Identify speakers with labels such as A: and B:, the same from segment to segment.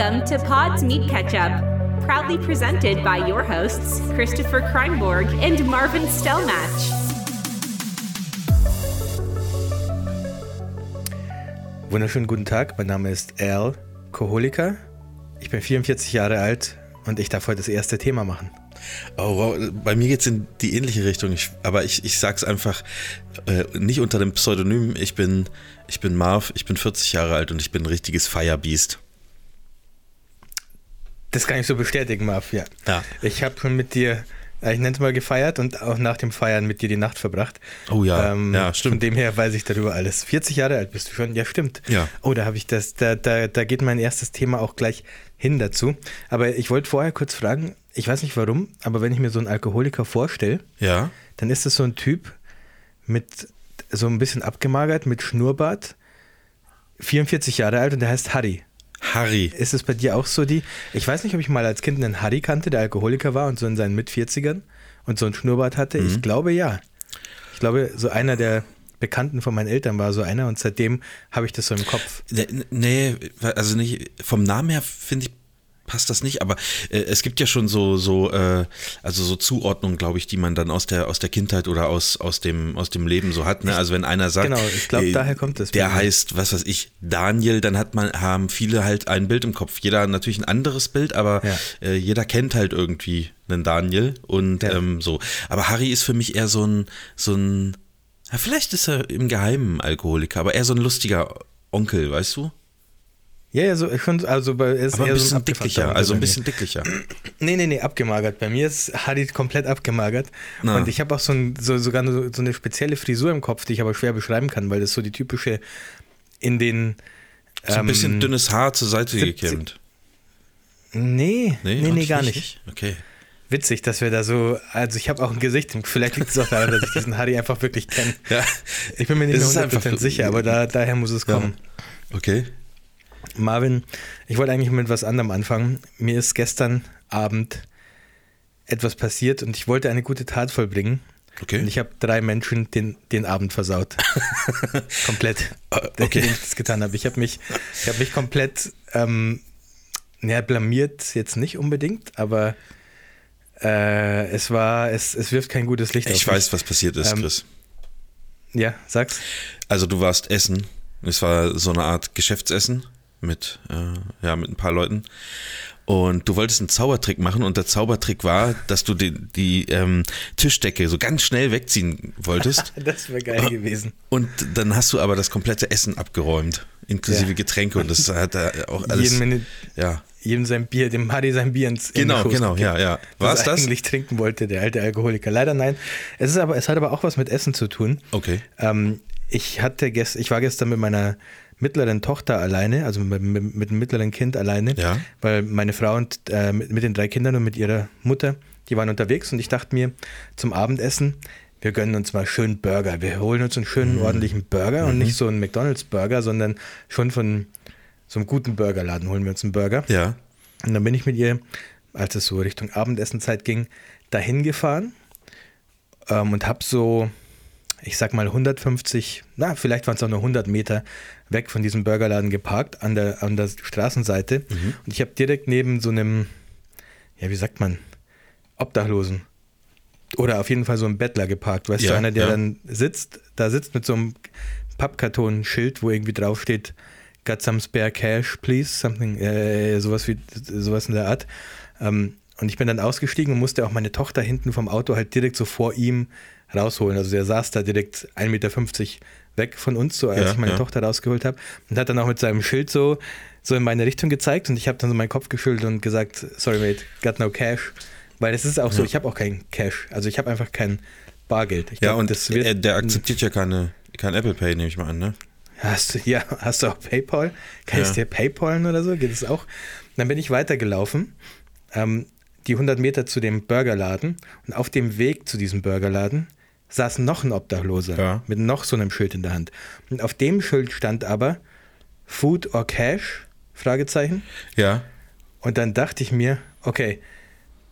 A: Welcome to Pod's Meat Ketchup, proudly presented by your hosts, Christopher Kreinborg and Marvin Stellmatch.
B: Wunderschönen guten Tag, mein Name ist Al Koholika. Ich bin 44 Jahre alt und ich darf heute das erste Thema machen.
C: Oh wow, bei mir geht es in die ähnliche Richtung, ich, aber ich, ich sag's einfach äh, nicht unter dem Pseudonym. Ich bin, ich bin Marv, ich bin 40 Jahre alt und ich bin ein richtiges Firebeast.
B: Das kann ich so bestätigen, Marv, ja.
C: Ja.
B: Ich habe schon mit dir, äh, ich nenne es mal gefeiert und auch nach dem Feiern mit dir die Nacht verbracht.
C: Oh ja,
B: Ähm,
C: ja,
B: Von
C: stimmt.
B: dem her weiß ich darüber alles. 40 Jahre alt bist du schon, ja stimmt.
C: Ja.
B: Oh, da habe ich das, da, da, da geht mein erstes Thema auch gleich hin dazu. Aber ich wollte vorher kurz fragen, ich weiß nicht warum, aber wenn ich mir so einen Alkoholiker vorstelle,
C: Ja,
B: dann ist es so ein Typ mit so ein bisschen abgemagert, mit Schnurrbart, 44 Jahre alt und der heißt Harry.
C: Harry.
B: Ist es bei dir auch so die? Ich weiß nicht, ob ich mal als Kind einen Harry kannte, der Alkoholiker war und so in seinen Mit-40ern und so einen Schnurrbart hatte.
C: Mhm.
B: Ich glaube ja. Ich glaube, so einer der Bekannten von meinen Eltern war so einer und seitdem habe ich das so im Kopf.
C: Nee, Nee, also nicht, vom Namen her finde ich, passt das nicht, aber äh, es gibt ja schon so, so, äh, also so Zuordnungen, glaube ich, die man dann aus der, aus der Kindheit oder aus, aus, dem, aus dem Leben so hat. Ne? Also wenn einer sagt,
B: Genau, ich glaub, daher kommt das
C: Der
B: mir.
C: heißt, was weiß ich, Daniel, dann hat man, haben viele halt ein Bild im Kopf. Jeder natürlich ein anderes Bild, aber
B: Ja.
C: äh, jeder kennt halt irgendwie einen Daniel und
B: Ja.
C: ähm, so. Aber Harry ist für mich eher so ein, so ein, ja, vielleicht ist er im Geheimen Alkoholiker, aber eher so ein lustiger Onkel, weißt du?
B: Ja, ja, so, ich find, also bei, ist
C: Aber ein
B: eher so
C: bisschen
B: abgefuckter
C: dicklicher,
B: Onkel
C: also ein bisschen dicklicher.
B: Nee, nee, nee, abgemagert. Bei mir ist Harry komplett abgemagert.
C: Na.
B: Und ich habe auch so, ein, so sogar so, so eine spezielle Frisur im Kopf, die ich aber schwer beschreiben kann, weil das so die typische in den.
C: So ein bisschen
B: ähm,
C: dünnes Haar zur Seite
B: 70
C: gekämmt.
B: Nee, nee, nee,
C: auch
B: gar nicht.
C: Okay.
B: Witzig, dass wir da so. Also, ich habe auch ein Gesicht. Vielleicht liegt es auch daran, dass ich diesen Harry einfach wirklich kenne.
C: Ja.
B: Ich bin mir nicht mehr
C: ist einfach
B: 100% sicher, aber da, daher muss es
C: Ja.
B: kommen.
C: Okay.
B: Marvin, ich wollte eigentlich mit was anderem anfangen. Mir ist gestern Abend etwas passiert und ich wollte eine gute Tat vollbringen.
C: Okay.
B: Und ich habe drei Menschen den, den Abend versaut. komplett. Der
C: okay.
B: ich das getan habe. Ich habe mich, ich habe mich komplett ähm, ja, blamiert, jetzt nicht unbedingt, aber äh, es war, es, es wirft kein gutes Licht
C: Ich
B: auf
C: weiß, was passiert ist,
B: Ähm,
C: Chris.
B: Ja, sag's.
C: Also du warst essen. Es war so eine Art Geschäftsessen mit, äh, ja, mit ein paar Leuten. Und du wolltest einen Zaubertrick machen und der Zaubertrick war, dass du die, die ähm, Tischdecke so ganz schnell wegziehen wolltest.
B: Das wäre geil gewesen.
C: Und dann hast du aber das komplette Essen abgeräumt, inklusive
B: Ja.
C: Getränke und das hat da auch alles.
B: Jeden Minute,
C: ja,
B: jedem sein Bier, dem Harry sein Bier ins in
C: genau,
B: Schoß
C: genau, ja, ja.
B: was
C: War's
B: er
C: das?
B: eigentlich trinken wollte, der alte Alkoholiker. Leider nein. Es ist aber, es hat aber auch was mit Essen zu tun.
C: Okay.
B: Ähm, ich hatte gest, ich war gestern mit meiner mittleren Tochter alleine, also mit, mit, mit dem mittleren Kind alleine,
C: Ja.
B: weil meine Frau und äh, mit, mit den drei Kindern und mit ihrer Mutter, die waren unterwegs und ich dachte mir zum Abendessen, wir gönnen uns mal schön Burger. Wir holen uns einen schönen
C: Mhm.
B: ordentlichen Burger und nicht so einen McDonald's Burger, sondern schon von so einem guten Burgerladen holen wir uns einen Burger.
C: Ja.
B: Und dann bin ich mit ihr, als es so Richtung Abendessenzeit ging, dahin gefahren ähm, und habe so, ich sag mal 150, na, vielleicht waren es auch nur 100 Meter weg von diesem Burgerladen geparkt, an der, an der Straßenseite. Und ich habe direkt neben so einem, ja, wie sagt man, Obdachlosen. Oder auf jeden Fall so einem Bettler geparkt, weißt du,
C: Ja,
B: einer, der
C: ja.
B: dann sitzt, da sitzt mit so einem Pappkarton-Schild, wo irgendwie draufsteht, got some spare cash, please, something, äh, sowas wie, sowas in der Art. Ähm, und ich bin dann ausgestiegen und musste auch meine Tochter hinten vom Auto halt direkt so vor ihm rausholen. Also der saß da direkt 1,50 Meter weg von uns, so als
C: Ja,
B: ich meine
C: ja.
B: Tochter rausgeholt habe. Und hat dann auch mit seinem Schild so, so in meine Richtung gezeigt und ich habe dann so meinen Kopf geschüttelt und gesagt, sorry mate, got no cash. Weil es ist auch so, ich habe auch kein Cash. Also ich habe einfach kein Bargeld. Ich
C: Ja,
B: glaub,
C: und
B: das wird,
C: er, der akzeptiert ja keine, kein Apple Pay, nehme ich mal an, ne?
B: Hast du, ja, hast du auch PayPal? Kann
C: Ja.
B: ich dir PayPalen oder so? Geht es auch? Dann bin ich weitergelaufen, ähm, die 100 Meter zu dem Burgerladen und auf dem Weg zu diesem Burgerladen saß noch ein Obdachloser
C: Ja.
B: mit noch so einem Schild in der Hand. Und auf dem Schild stand aber Food or Cash? Fragezeichen.
C: Ja.
B: Und dann dachte ich mir, okay,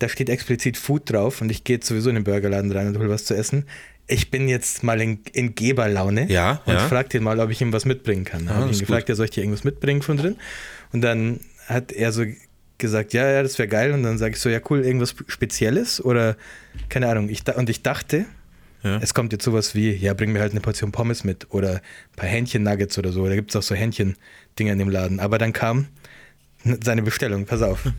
B: da steht explizit Food drauf und ich gehe jetzt sowieso in den Burgerladen rein und hole was zu essen. Ich bin jetzt mal in, in Geberlaune
C: Ja,
B: und
C: ja.
B: frag den mal, ob ich ihm was mitbringen kann.
C: Ah,
B: habe
C: das
B: ihn gefragt, er soll ich dir irgendwas mitbringen von drin. Und dann hat er so gesagt, ja, ja, das wäre geil. Und dann sage ich so, ja, cool, irgendwas Spezielles oder keine Ahnung. Ich, und ich dachte, ja. es kommt jetzt sowas wie, ja, bring mir halt eine Portion Pommes mit oder ein paar Hähnchen-Nuggets oder so. Da gibt es auch so Hähnchen-Dinger in dem Laden. Aber dann kam seine Bestellung, pass auf.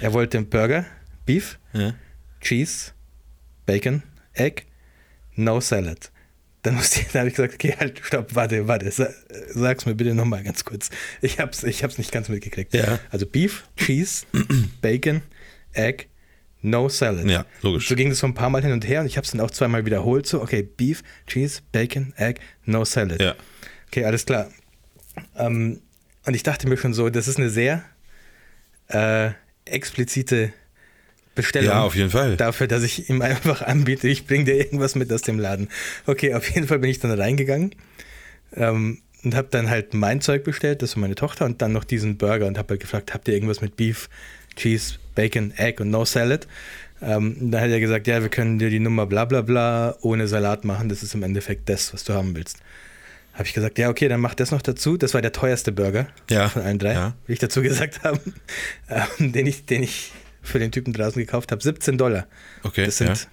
B: Er wollte einen Burger, Beef, ja. Cheese, Bacon, Egg, no Salad. Dann, musste ich, dann habe ich gesagt, okay, halt, stopp, warte, warte, sag's mir bitte nochmal ganz kurz. Ich hab's, ich hab's nicht ganz mitgekriegt.
C: Ja.
B: Also Beef, Cheese, Bacon, Egg, no Salad.
C: Ja, logisch.
B: So ging es so ein paar Mal hin und her und ich habe es dann auch zweimal wiederholt. So, okay, Beef, Cheese, Bacon, Egg, no Salad.
C: Ja.
B: Okay, alles klar. Ähm, und ich dachte mir schon so, das ist eine sehr äh, explizite Bestellung.
C: Ja, auf jeden Fall.
B: Dafür, dass ich ihm einfach anbiete, ich bringe dir irgendwas mit aus dem Laden. Okay, auf jeden Fall bin ich dann reingegangen ähm, und habe dann halt mein Zeug bestellt, das für meine Tochter und dann noch diesen Burger und habe halt gefragt, habt ihr irgendwas mit Beef, Cheese, Bacon, Egg und No Salad? Ähm, da hat er gesagt, ja, wir können dir die Nummer bla bla bla ohne Salat machen, das ist im Endeffekt das, was du haben willst. Habe ich gesagt, ja, okay, dann mach das noch dazu. Das war der teuerste Burger
C: ja,
B: von allen drei,
C: ja.
B: wie ich dazu gesagt habe, ähm, den, ich, den ich für den Typen draußen gekauft habe. 17 Dollar.
C: Okay.
B: Das sind ja.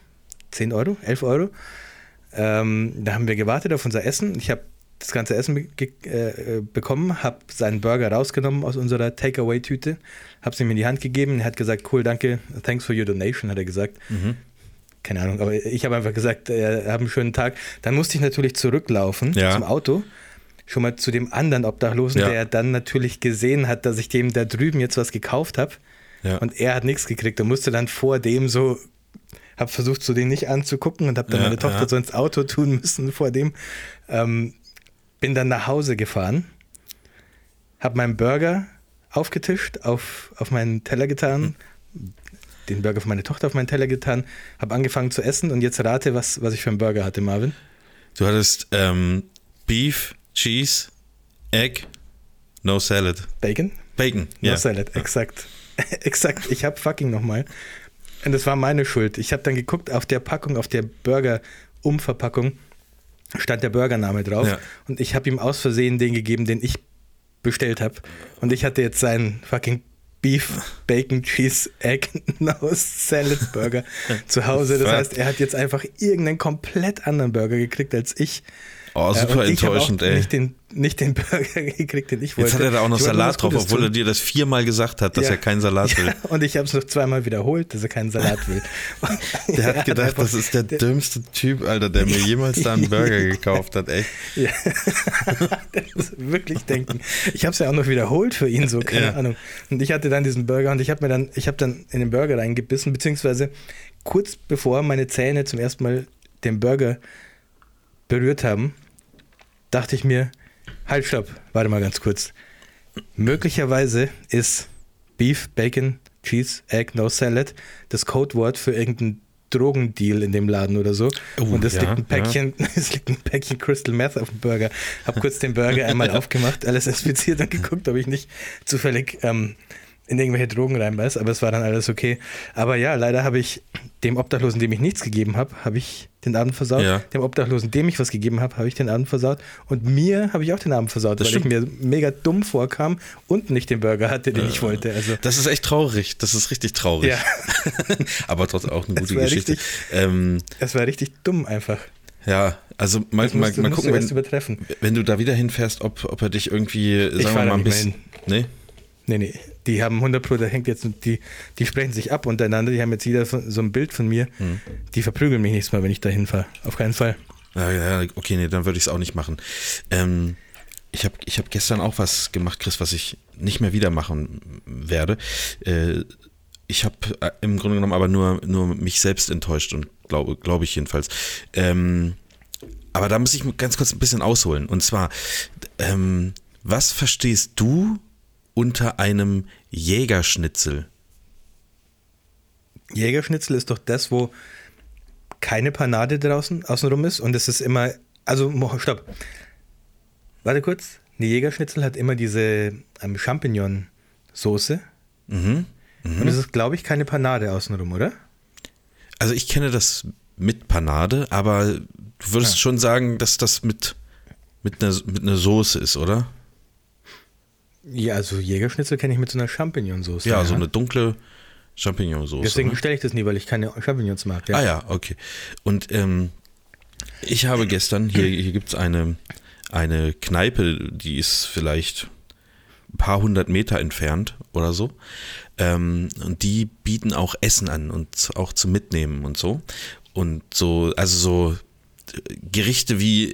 B: 10 Euro, 11 Euro. Ähm, da haben wir gewartet auf unser Essen. Ich habe das ganze Essen be äh, bekommen, habe seinen Burger rausgenommen aus unserer Takeaway-Tüte, habe es ihm in die Hand gegeben. Er hat gesagt, cool, danke, thanks for your donation, hat er gesagt. Mhm. Keine Ahnung, aber ich habe einfach gesagt, äh, hab einen schönen Tag. Dann musste ich natürlich zurücklaufen
C: ja.
B: zum Auto schon mal zu dem anderen Obdachlosen,
C: Ja.
B: der dann natürlich gesehen hat, dass ich dem da drüben jetzt was gekauft habe.
C: Ja.
B: Und er hat nichts gekriegt und musste dann vor dem so, hab versucht, so den nicht anzugucken und hab dann
C: Ja,
B: meine Tochter so ins Auto tun müssen vor dem. Ähm, bin dann nach Hause gefahren, hab meinen Burger aufgetischt, auf, auf meinen Teller getan, den Burger für meine Tochter auf meinen Teller getan, hab angefangen zu essen und jetzt rate, was, was ich für einen Burger hatte, Marvin.
C: Du hattest ähm, Beef, Cheese, Egg, no Salad.
B: Bacon?
C: Bacon.
B: No
C: ja.
B: Salad, exakt. exakt, ich hab fucking nochmal. Und das war meine Schuld. Ich habe dann geguckt, auf der Packung, auf der Burger-Umverpackung stand der Burgername drauf.
C: Ja.
B: Und ich habe ihm aus Versehen den gegeben, den ich bestellt habe. Und ich hatte jetzt seinen fucking Beef, Bacon, Cheese, Egg, No Salad Burger zu Hause. Das heißt, er hat jetzt einfach irgendeinen komplett anderen Burger gekriegt als ich.
C: Oh,
B: Äh,
C: super
B: hab
C: enttäuschend,
B: auch
C: ey.
B: Nicht den, nicht den Burger gekriegt, den ich wollte.
C: Jetzt hat er da auch noch
B: Ich
C: Salat drauf, obwohl
B: tun.
C: er dir das viermal gesagt hat, dass
B: Ja.
C: er keinen Salat will.
B: Ja, und ich habe es noch zweimal wiederholt, dass er keinen Salat will.
C: Der
B: Er
C: hat gedacht,
B: einfach-
C: das ist der dümmste Typ, Alter, der mir jemals da einen Burger gekauft hat, echt.
B: Ja. das muss wirklich denken. Ich habe es ja auch noch wiederholt für ihn, so, keine. Ahnung. Und ich hatte dann diesen Burger und ich habe mir dann, ich habe dann in den Burger reingebissen, beziehungsweise kurz bevor meine Zähne zum ersten Mal den Burger berührt haben, dachte ich mir, halt, stopp, warte mal ganz kurz. Möglicherweise ist Beef, Bacon, Cheese, Egg, No Salad das Codewort für irgendeinen Drogendeal in dem Laden oder so.
C: Oh,
B: und es
C: ja,
B: liegt ein Päckchen, es liegt ein Päckchen Crystal Meth auf dem Burger. Hab kurz den Burger einmal aufgemacht, alles inspiziert und geguckt, ob ich nicht zufällig ähm, in irgendwelche Drogen reinbeiß, aber es war dann alles okay. Aber ja, leider habe ich dem Obdachlosen, dem ich nichts gegeben habe, habe ich den Abend versaut.
C: Ja.
B: Dem Obdachlosen, dem ich was gegeben habe, habe ich den Abend versaut. Und mir habe ich auch den Abend versaut,
C: Das
B: weil ich mir mega dumm vorkam und nicht den Burger hatte, den ich wollte. Also
C: Das ist echt traurig. Das ist richtig traurig.
B: Ja.
C: Aber trotzdem auch eine
B: Das
C: gute Geschichte.
B: richtig-
C: Ähm,
B: es war richtig dumm einfach.
C: ja, also mal,
B: Das
C: mal, mal gucken, wenn,
B: übertreffen.
C: wenn du da wieder hinfährst, ob, ob er dich irgendwie, sagen wir mal, ein bisschen. Nee?
B: Nee, nee, die haben 100 Pro, da hängt jetzt, die, die sprechen sich ab untereinander, die haben jetzt jeder so ein Bild von mir,
C: Hm.
B: die verprügeln mich nächstes Mal, wenn ich da hinfahre. Auf keinen Fall.
C: Ja, ja, okay, nee, dann würde ich es auch nicht machen. Ähm, ich habe ich hab gestern auch was gemacht, Chris, was ich nicht mehr wieder machen werde. Äh, ich habe äh, im Grunde genommen aber nur, nur mich selbst enttäuscht und glaube glaub ich jedenfalls. Ähm, aber da muss ich ganz kurz ein bisschen ausholen. Und zwar, ähm, was verstehst du unter einem Jägerschnitzel?
B: Jägerschnitzel ist doch das, wo keine Panade draußen außenrum ist und es ist immer, also stopp. Warte kurz. Eine Jägerschnitzel hat immer diese ähm, Champignon-Soße
C: Mhm.
B: und es ist, glaube ich, keine Panade außenrum, oder?
C: Also ich kenne das mit Panade, aber du würdest
B: Ja.
C: schon sagen, dass das mit, mit, einer, mit einer Soße ist, oder?
B: Ja, also Jägerschnitzel kenne ich mit so einer Champignonsauce.
C: Ja, so eine dunkle Champignonsauce.
B: Deswegen
C: ne?
B: stelle ich das nie, weil ich keine Champignons mag. Ja.
C: Ah ja, okay. Und ähm, ich habe gestern, hier, hier gibt es eine, eine Kneipe, die ist vielleicht ein paar hundert Meter entfernt oder so. Ähm, und die bieten auch Essen an und auch zum Mitnehmen und so. Und so, also so Gerichte wie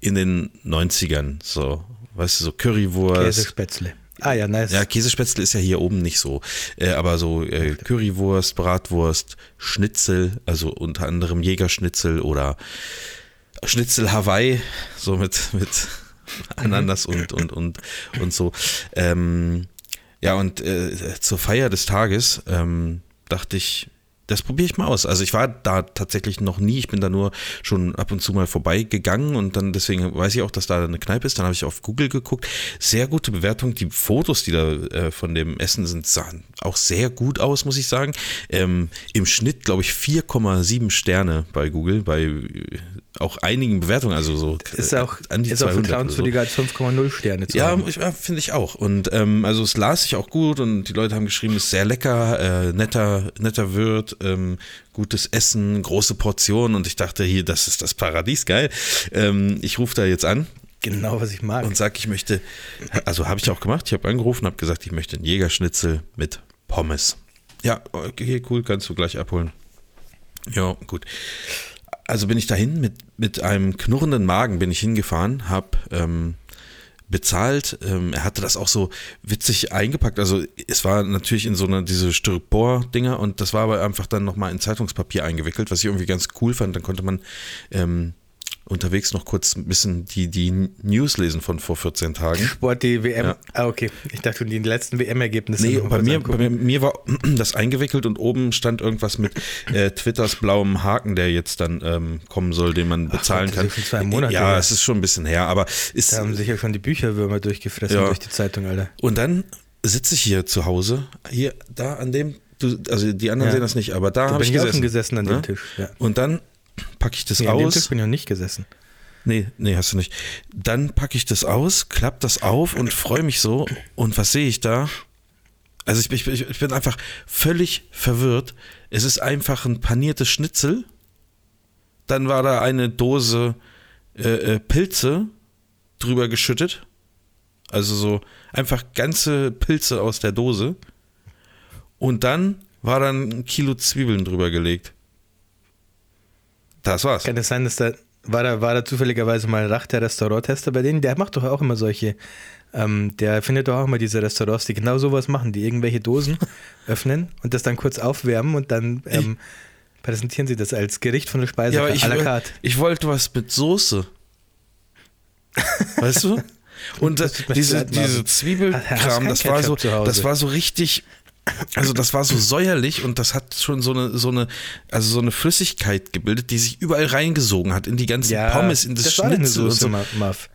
C: in den 90ern, so, weißt du, so Currywurst.
B: Käsespätzle. Ah ja, nice.
C: Ja, Käsespätzle ist ja hier oben nicht so. Äh, aber so äh, Currywurst, Bratwurst, Schnitzel, also unter anderem Jägerschnitzel oder Schnitzel Hawaii, so mit, mit Ananas und, und, und, und so. Ähm, ja, und äh, zur Feier des Tages ähm, dachte ich, das probiere ich mal aus. Also ich war da tatsächlich noch nie. Ich bin da nur schon ab und zu mal vorbeigegangen und dann deswegen weiß ich auch, dass da eine Kneipe ist. Dann habe ich auf Google geguckt. Sehr gute Bewertung. Die Fotos, die da äh, von dem Essen sind, sahen auch sehr gut aus, muss ich sagen. Ähm, Im Schnitt, glaube ich, 4,7 Sterne bei Google, bei äh, auch einigen Bewertungen, also so
B: ist auch,
C: an die
B: ist auch
C: 200 oder so.
B: als 5,0 Sterne zu
C: Ja,
B: haben.
C: ich- ja finde ich auch. Und ähm, also es las sich auch gut und die Leute haben geschrieben, es ist sehr lecker, äh, netter, netter Wirt, ähm, gutes Essen, große Portionen und ich dachte hier, das ist das Paradies, geil. Ähm, ich rufe da jetzt an
B: Genau, was ich mag.
C: und sage, ich möchte, also habe ich auch gemacht, ich habe angerufen, habe gesagt, ich möchte einen Jägerschnitzel mit Pommes. Ja, okay, cool, kannst du gleich abholen. Ja, gut. Also bin ich dahin mit, mit einem knurrenden Magen bin ich hingefahren, habe ähm, bezahlt. Ähm, er hatte das auch so witzig eingepackt. Also es war natürlich in so einer diese Styropor-Dinger und das war aber einfach dann nochmal in Zeitungspapier eingewickelt, was ich irgendwie ganz cool fand. Dann konnte man ähm, unterwegs noch kurz ein bisschen die, die News lesen von vor 14 Tagen.
B: Sport, die WM.
C: Ja.
B: Ah, okay. Ich dachte, die letzten WM-Ergebnisse.
C: Nee, bei mir, bei mir, mir war das eingewickelt und oben stand irgendwas mit äh, Twitters blauem Haken, der jetzt dann ähm, kommen soll, den man bezahlen
B: Gott, das
C: kann.
B: ist schon zwei Monate
C: ja, es ist schon ein bisschen her, aber ist
B: Da haben sich ja schon die Bücherwürmer durchgefressen
C: Ja.
B: durch die Zeitung, Alter.
C: und dann sitze ich hier zu Hause, hier, da an dem, du, also die anderen
B: Ja.
C: sehen das nicht, aber da habe ich gesessen.
B: gesessen an dem
C: ne?
B: Tisch. Ja.
C: Und dann packe ich das
B: Nee, an dem
C: aus.
B: Tisch bin ich noch nicht gesessen.
C: Nee, nee, hast du nicht. Dann packe ich das aus, klapp das auf und freue mich so. Und was sehe ich da? Also ich, ich, ich bin einfach völlig verwirrt. Es ist einfach ein paniertes Schnitzel. Dann war da eine Dose äh, äh, Pilze drüber geschüttet. Also so einfach ganze Pilze aus der Dose. Und dann war dann ein Kilo Zwiebeln drüber gelegt. Das war's.
B: Kann es sein, dass da war da, war da zufälligerweise mal Rach, der Restauranttester bei denen? Der macht doch auch immer solche, ähm, der findet doch auch immer diese Restaurants, die genau sowas machen, die irgendwelche Dosen öffnen und das dann kurz aufwärmen und dann ähm, präsentieren sie das als Gericht von der Speise
C: Ja, ich,
B: à la carte.
C: ich wollte was mit Soße. Weißt du? Und das, diese, diese Zwiebelkram, das war so, das war so richtig, also das war so säuerlich und das hat schon so eine, so eine, also so eine Flüssigkeit gebildet, die sich überall reingesogen hat in die ganzen Pommes, in das,
B: das
C: Schnitzel und so.
B: Muff.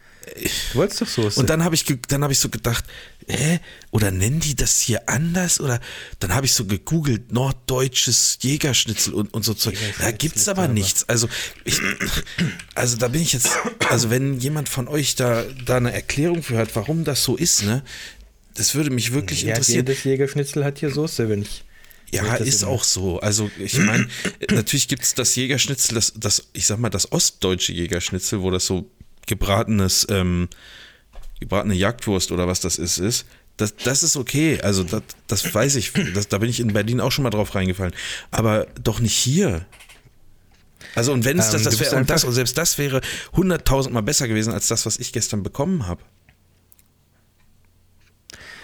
B: Du wolltest doch Soße.
C: Und dann habe ich, dann habe ich so gedacht, hä? Oder nennen die das hier anders? Oder dann habe ich so gegoogelt, norddeutsches Jägerschnitzel und, und so Zeug. Da
B: ist
C: aber
B: aber-
C: nichts. Also, ich, also da bin ich jetzt, also wenn jemand von euch da, da eine Erklärung für hat, warum das so ist, ne? Das würde mich wirklich
B: ja,
C: interessieren.
B: jedes Jägerschnitzel hat hier Soße, wenn ich. wenn
C: Ja,
B: ich
C: ist
B: immer-
C: auch so. Also ich meine, natürlich gibt es das Jägerschnitzel, das, das, ich sag mal, das ostdeutsche Jägerschnitzel, wo das so gebratenes, ähm, gebratene Jagdwurst oder was das ist, ist. Das, das ist okay. Also das, das weiß ich. Das, da bin ich in Berlin auch schon mal drauf reingefallen. Aber doch nicht hier. Also und wenn es
B: Ähm,
C: das, das wäre, und das, und selbst das wäre hunderttausendmal besser gewesen als das, was ich gestern bekommen habe.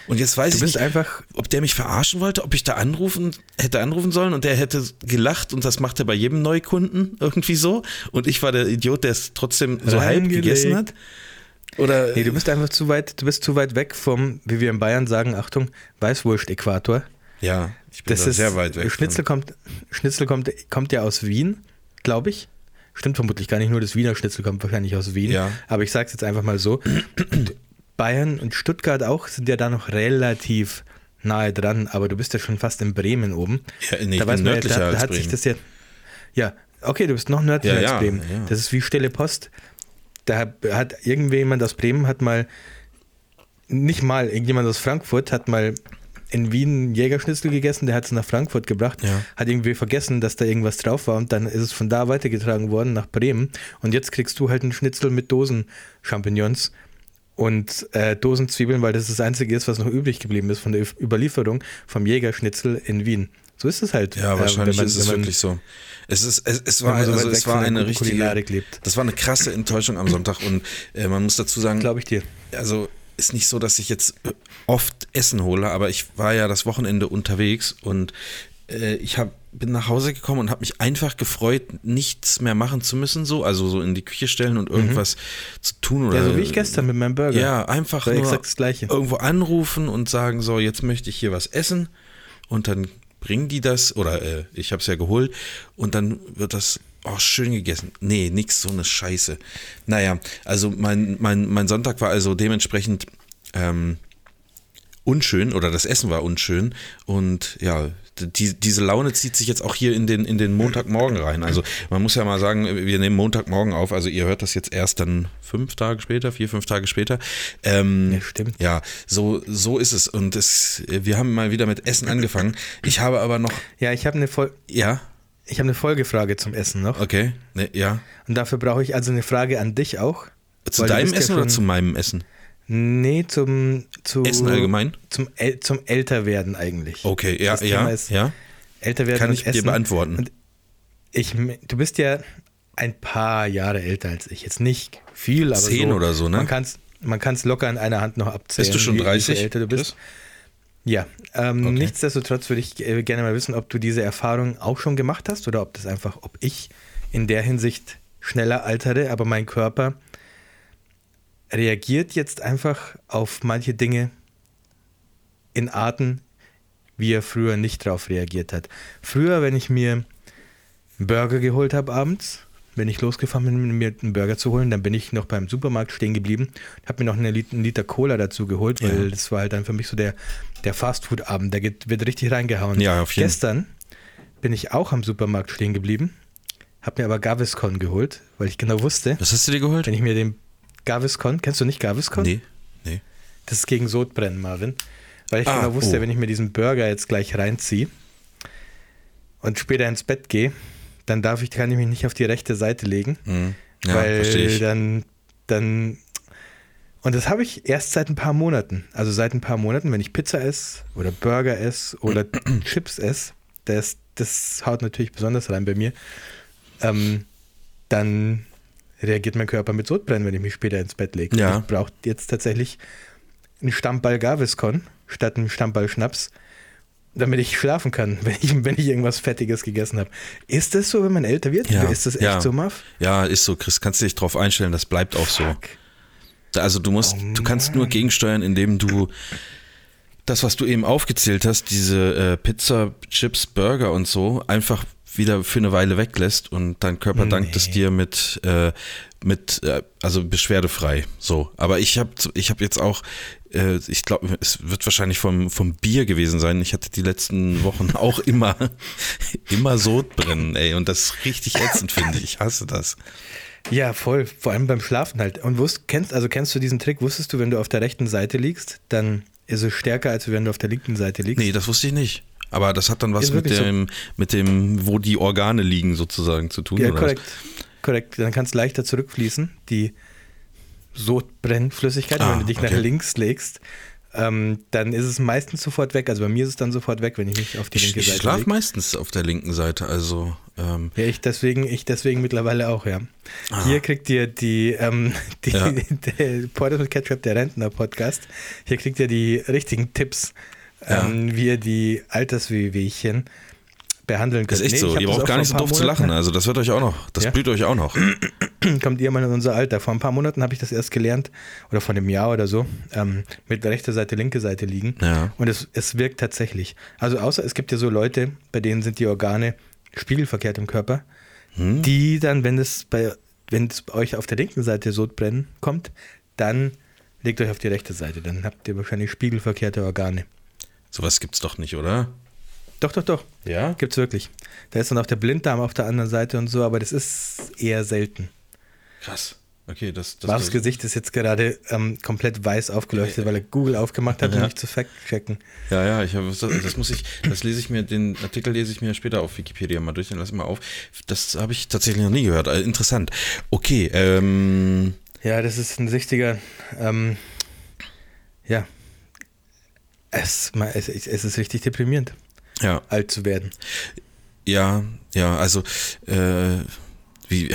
C: Und jetzt weiß ich nicht,
B: einfach,
C: ob der mich verarschen wollte, ob ich da anrufen, hätte anrufen sollen und der hätte gelacht und das macht er bei jedem Neukunden irgendwie so. Und ich war der Idiot, der es trotzdem so halb gegessen hat. Oder
B: nee, du bist einfach zu weit, du bist zu weit weg vom, wie wir in Bayern sagen, Achtung, Weißwurst-Äquator.
C: ja, ich bin
B: Das
C: da
B: ist,
C: sehr weit weg.
B: Schnitzel kommt, Schnitzel kommt, kommt ja aus Wien, glaube ich. Stimmt vermutlich gar nicht, nur das Wiener Schnitzel kommt wahrscheinlich aus Wien.
C: Ja.
B: Aber ich sage es jetzt einfach mal so. Bayern und Stuttgart auch sind ja da noch relativ nahe dran, aber du bist ja schon fast in Bremen oben.
C: Ja, nee, ich
B: da
C: bin
B: weiß man ja,
C: nördlicher
B: da, da hat sich
C: Bremen.
B: das ja. Ja, okay, du bist noch nördlicher
C: Ja,
B: als Bremen.
C: ja.
B: Das ist wie Stille Post. Da hat- irgendjemand aus Bremen hat mal nicht mal, irgendjemand aus Frankfurt hat mal in Wien Jägerschnitzel gegessen, der hat es nach Frankfurt gebracht,
C: Ja.
B: hat irgendwie vergessen, dass da irgendwas drauf war und dann ist es von da weitergetragen worden nach Bremen und jetzt kriegst du halt einen Schnitzel mit Dosen-Champignons und äh, Dosenzwiebeln, weil das das Einzige ist, was noch übrig geblieben ist von der Überlieferung vom Jägerschnitzel in Wien. So ist es halt.
C: Ja,
B: äh,
C: wahrscheinlich
B: wenn man-
C: ist es
B: man-
C: wirklich so. Es, ist, es, es war,
B: so
C: also, es war eine richtige, das war eine krasse Enttäuschung am Sonntag und äh, man muss dazu sagen,
B: Glaube ich dir.
C: also ist nicht so, dass ich jetzt äh, oft Essen hole, aber ich war ja das Wochenende unterwegs und äh, ich hab, bin nach Hause gekommen und habe mich einfach gefreut, nichts mehr machen zu müssen, so, also so in die Küche stellen und irgendwas zu tun oder
B: Mhm. Ja, so wie ich gestern mit meinem Burger.
C: ja, einfach nur
B: exakt das Gleiche.
C: irgendwo anrufen und sagen, so, jetzt möchte ich hier was essen und dann bringen die das oder äh, ich habe es ja geholt und dann wird das oh, schön gegessen. Nee, nix, so eine Scheiße. Naja, also mein, mein, mein Sonntag war also dementsprechend ähm, unschön oder das Essen war unschön und ja, die, diese Laune zieht sich jetzt auch hier in den, in den Montagmorgen rein. Also man muss ja mal sagen, wir nehmen Montagmorgen auf, also ihr hört das jetzt erst dann fünf Tage später, vier, fünf Tage später. Ähm,
B: Ja, stimmt.
C: Ja, so, so ist es und es, wir haben mal wieder mit Essen angefangen. Ich habe aber noch,
B: Ja, ich habe eine, Fol
C: ja,
B: ich hab eine Folgefrage zum Essen noch.
C: okay, ne, ja.
B: Und dafür brauche ich also eine Frage an dich auch.
C: Zu deinem
B: bist ja
C: Essen oder zu meinem Essen?
B: Nee, zum, zu,
C: Essen allgemein?
B: Zum, El zum Älterwerden eigentlich.
C: Okay, ja,
B: Das Thema
C: ja,
B: ist
C: ja.
B: Älterwerden
C: Kann ich dir
B: Essen.
C: beantworten.
B: Und ich, du bist ja ein paar Jahre älter als ich. Jetzt nicht viel, aber
C: Zehn
B: so,
C: oder so, ne?
B: Man kann es man kann's locker in einer Hand noch abzählen.
C: Bist du schon
B: wie- wie
C: 30?
B: viel älter du bist. Ja, ähm,
C: Okay.
B: nichtsdestotrotz würde ich äh, gerne mal wissen, ob du diese Erfahrung auch schon gemacht hast oder ob das einfach, ob ich in der Hinsicht schneller altere, aber mein Körper reagiert jetzt einfach auf manche Dinge in Arten, wie er früher nicht drauf reagiert hat. Früher, wenn ich mir einen Burger geholt habe abends, wenn ich losgefahren bin, mir einen Burger zu holen, dann bin ich noch beim Supermarkt stehen geblieben, habe mir noch einen Liter Cola dazu geholt, weil
C: Ja.
B: das war halt dann für mich so der, der Fastfood-Abend, der geht, wird richtig reingehauen.
C: Ja, auf jeden
B: Gestern bin ich auch am Supermarkt stehen geblieben, habe mir aber Gaviscon geholt, weil ich genau wusste,
C: Was hast du dir geholt?
B: wenn ich mir den Gaviscon, kennst du nicht Gaviscon?
C: Nee, nee.
B: Das ist gegen Sodbrennen, Marvin. Weil ich
C: Ah,
B: genau wusste,
C: oh.
B: wenn ich mir diesen Burger jetzt gleich reinziehe und später ins Bett gehe, dann darf ich, kann ich mich nicht auf die rechte Seite legen.
C: Hm. Ja,
B: weil
C: ich.
B: dann, dann. Und das habe ich erst seit ein paar Monaten. Also seit ein paar Monaten, wenn ich Pizza esse oder Burger esse oder Chips esse, das, das haut natürlich besonders rein bei mir. Ähm, dann reagiert mein Körper mit Sodbrennen, wenn ich mich später ins Bett lege.
C: Ja.
B: Ich brauche jetzt tatsächlich einen Stammball Gaviscon statt einen Stammball Schnaps, damit ich schlafen kann, wenn ich, wenn ich irgendwas Fettiges gegessen habe. Ist das so, wenn man älter wird?
C: Ja,
B: Ist das echt
C: ja.
B: so, Marv?
C: Ja, ist so, Chris, kannst du dich drauf einstellen, das bleibt auch so. Also du musst,
B: Oh
C: du kannst nur gegensteuern, indem du das, was du eben aufgezählt hast, diese äh, Pizza, Chips, Burger und so, einfach wieder für eine Weile weglässt und dein Körper dankt es
B: Nee.
C: dir mit, äh, mit äh, also beschwerdefrei. So. Aber ich habe ich hab jetzt auch, äh, ich glaube, es wird wahrscheinlich vom, vom Bier gewesen sein. Ich hatte die letzten Wochen auch immer, immer Sodbrennen, ey. Und das ist richtig ätzend, finde ich. Ich hasse das.
B: Ja, voll. Vor allem beim Schlafen halt. Und wusst, kennst, also kennst du diesen Trick? Wusstest du, wenn du auf der rechten Seite liegst, dann ist es stärker, als wenn du auf der linken Seite liegst?
C: Nee, das wusste ich nicht. Aber das hat dann was mit
B: wirklich so.
C: dem, mit dem, wo die Organe liegen, sozusagen zu tun.
B: Ja, korrekt. Korrekt. Dann kannst du leichter zurückfließen, die Sodbrennflüssigkeit.
C: Ah,
B: wenn du dich nach
C: okay.
B: links legst, ähm, dann ist es meistens sofort weg. Also bei mir ist es dann sofort weg, wenn ich mich auf die
C: Ich,
B: linke
C: ich
B: Seite
C: schlafe
B: lege.
C: meistens auf der linken Seite, also ähm,
B: Ja, ich deswegen, ich deswegen mittlerweile auch, ja.
C: Ah.
B: Hier kriegt ihr die, ähm, die
C: Ja.
B: der Porter mit Ketchup, der Rentner-Podcast. Hier kriegt ihr die richtigen Tipps,
C: Ja.
B: ähm, wie ihr die Alterswehwehchen behandeln
C: das
B: könnt.
C: ist echt
B: Nee,
C: so. Ihr
B: das
C: braucht
B: auch
C: gar nicht so doof zu lachen.
B: Monaten-
C: Also das wird euch auch noch, das
B: Ja.
C: blüht euch auch noch.
B: kommt ihr mal in unser Alter. Vor ein paar Monaten habe ich das erst gelernt, oder vor einem Jahr oder so, ähm, mit rechter Seite, linke Seite liegen.
C: Ja.
B: Und es, es wirkt tatsächlich. Also außer es gibt ja so Leute, bei denen sind die Organe spiegelverkehrt im Körper,
C: Hm?
B: die dann, wenn es bei, wenn es bei euch auf der linken Seite Sodbrennen kommt, dann legt euch auf die rechte Seite. Dann habt ihr wahrscheinlich spiegelverkehrte Organe.
C: Sowas gibt's doch nicht, oder?
B: Doch, doch, doch.
C: Ja?
B: Gibt's wirklich. Da ist dann auch der Blinddarm auf der anderen Seite und so, aber das ist eher selten.
C: Krass. Okay, das, das,
B: Marvs
C: das
B: Gesicht ist jetzt gerade ähm, komplett weiß aufgeleuchtet, weil er Google aufgemacht hat, um
C: Ja.
B: mich zu fact-checken.
C: Ja, ja, ich habe das, muss ich, das lese ich mir, den Artikel lese ich mir später auf Wikipedia mal durch, den lass ich mal auf. Das habe ich tatsächlich noch nie gehört. Äh, interessant. Okay, ähm,
B: Ja, das ist ein richtiger, ähm, ja, es, es, es ist richtig deprimierend,
C: ja,
B: alt zu werden.
C: ja, ja, also, äh, wie,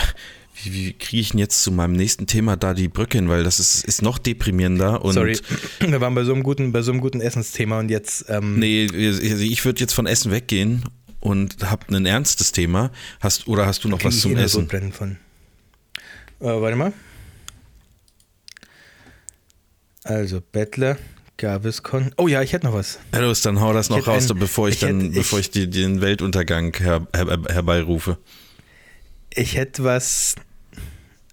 C: wie, wie kriege ich denn jetzt zu meinem nächsten Thema da die Brücke hin, weil das ist, ist noch deprimierender und
B: Sorry, wir waren bei so einem guten, bei so einem guten Essensthema und jetzt, ähm,
C: nee, also ich würde jetzt von Essen weggehen und habe ein ernstes Thema. Hast oder hast du noch was zum
B: eh
C: Essen?
B: Sodbrennen von. Äh, warte mal. Also, Bettler, Gaviscon. Oh ja, ich hätte noch was.
C: Ja, los, dann hau das noch raus,
B: ein-
C: bevor ich,
B: ich
C: dann,
B: hätte-
C: bevor
B: ich-
C: ich die, den Weltuntergang her, her, herbeirufe.
B: Ich hätte was.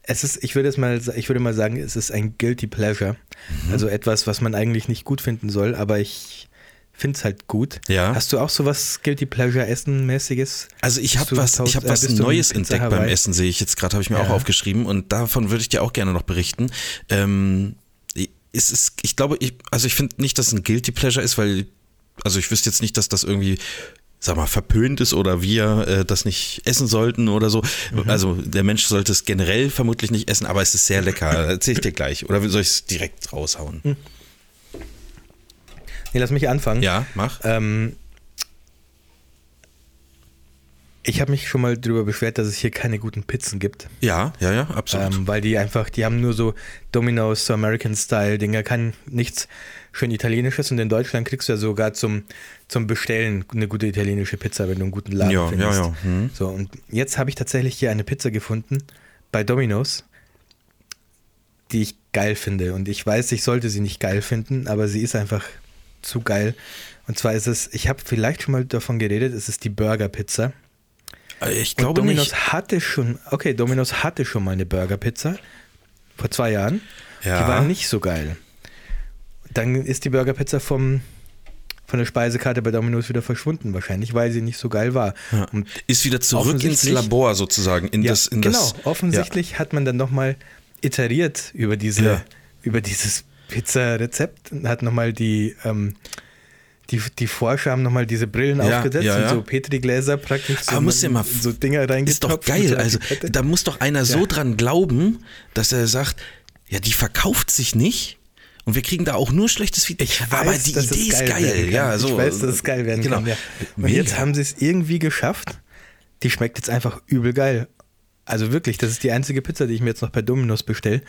B: Es ist, ich würde es mal, ich würde mal sagen, es ist ein guilty pleasure.
C: Mhm.
B: Also etwas, was man eigentlich nicht gut finden soll, aber ich finde es halt gut.
C: Ja.
B: Hast du auch sowas guilty pleasure Essen-mäßiges?
C: Also ich habe was, ich habe
B: äh,
C: was Neues entdeckt beim? Essen, sehe ich jetzt gerade, habe ich mir auch
B: Ja.
C: aufgeschrieben und davon würde ich dir auch gerne noch berichten. Ähm, es ist, ich glaube, ich, also ich finde nicht, dass es ein Guilty Pleasure ist, weil, also ich wüsste jetzt nicht, dass das irgendwie, sag mal, verpönt ist oder wir äh, das nicht essen sollten oder so.
B: Mhm.
C: Also der Mensch sollte es generell vermutlich nicht essen, aber es ist sehr lecker. Erzähl ich dir gleich. Oder soll ich es direkt raushauen?
B: Hm. Nee, lass mich anfangen.
C: Ja, mach.
B: Ähm, ich habe mich schon mal darüber beschwert, dass es hier keine guten Pizzen gibt.
C: Ja, ja, ja, absolut.
B: Ähm, weil die einfach, die haben nur so Domino's, so American-Style-Dinger, kann nichts schön Italienisches. Und in Deutschland kriegst du ja sogar zum, zum Bestellen eine gute italienische Pizza, wenn du einen guten Laden
C: Ja, ja,
B: findest.
C: ja, hm.
B: So, und jetzt habe ich tatsächlich hier eine Pizza gefunden bei Domino's, die ich geil finde. Und ich weiß, ich sollte sie nicht geil finden, aber sie ist einfach zu geil. Und zwar ist es, ich habe vielleicht schon mal davon geredet, es ist die Burger-Pizza.
C: Ich
B: Und
C: glaube
B: Domino's
C: nicht.
B: hatte schon, okay, Domino's hatte schon mal eine Burger-Pizza vor zwei Jahren.
C: Ja.
B: Die war nicht so geil. Dann ist die Burger-Pizza vom, von der Speisekarte bei Domino's wieder verschwunden, wahrscheinlich, weil sie nicht so geil war.
C: Ja.
B: Und
C: Ist wieder zurück ins Labor sozusagen. In
B: ja,
C: das, in
B: genau,
C: das,
B: offensichtlich hat man dann nochmal iteriert über, diese,
C: Ja.
B: über dieses Pizza-Rezept und hat nochmal die, ähm, die, die Forscher haben nochmal diese Brillen
C: Ja,
B: aufgesetzt
C: ja, ja.
B: und so Petri-Gläser praktisch so,
C: Aber muss ja mal-
B: so Dinger.
C: Ist doch
B: so
C: geil.
B: einer
C: Also da muss doch einer so dran glauben, dass er sagt, ja, die verkauft sich nicht. Und wir kriegen da auch nur schlechtes Feedback.
B: Ich
C: aber
B: weiß,
C: die
B: dass
C: Idee
B: es
C: ist geil.
B: werden kann.
C: Ja, so,
B: ich weiß, dass es geil werden
C: genau.
B: kann. Und
C: Mega.
B: jetzt haben sie es irgendwie geschafft. Die schmeckt jetzt einfach übel geil. Also wirklich, das ist die einzige Pizza, die ich mir jetzt noch bei Domino's bestelle,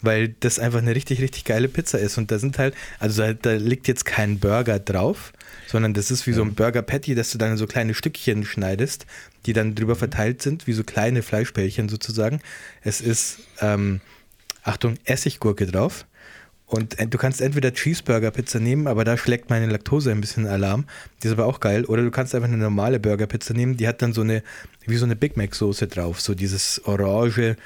B: weil das einfach eine richtig, richtig geile Pizza ist. Und da sind halt, also da, liegt jetzt kein Burger drauf, sondern das ist wie so ein Burger Patty, dass du dann so kleine Stückchen schneidest, die dann drüber verteilt sind, wie so kleine Fleischbällchen sozusagen. Es ist, ähm, Achtung, Essiggurke drauf. Und ent- du kannst entweder Cheeseburger-Pizza nehmen, aber da schlägt meine Laktose ein bisschen Alarm. Die ist aber auch geil. Oder du kannst einfach eine normale Burger-Pizza nehmen, die hat dann so eine, wie so eine Big Mac-Soße drauf. So dieses orange,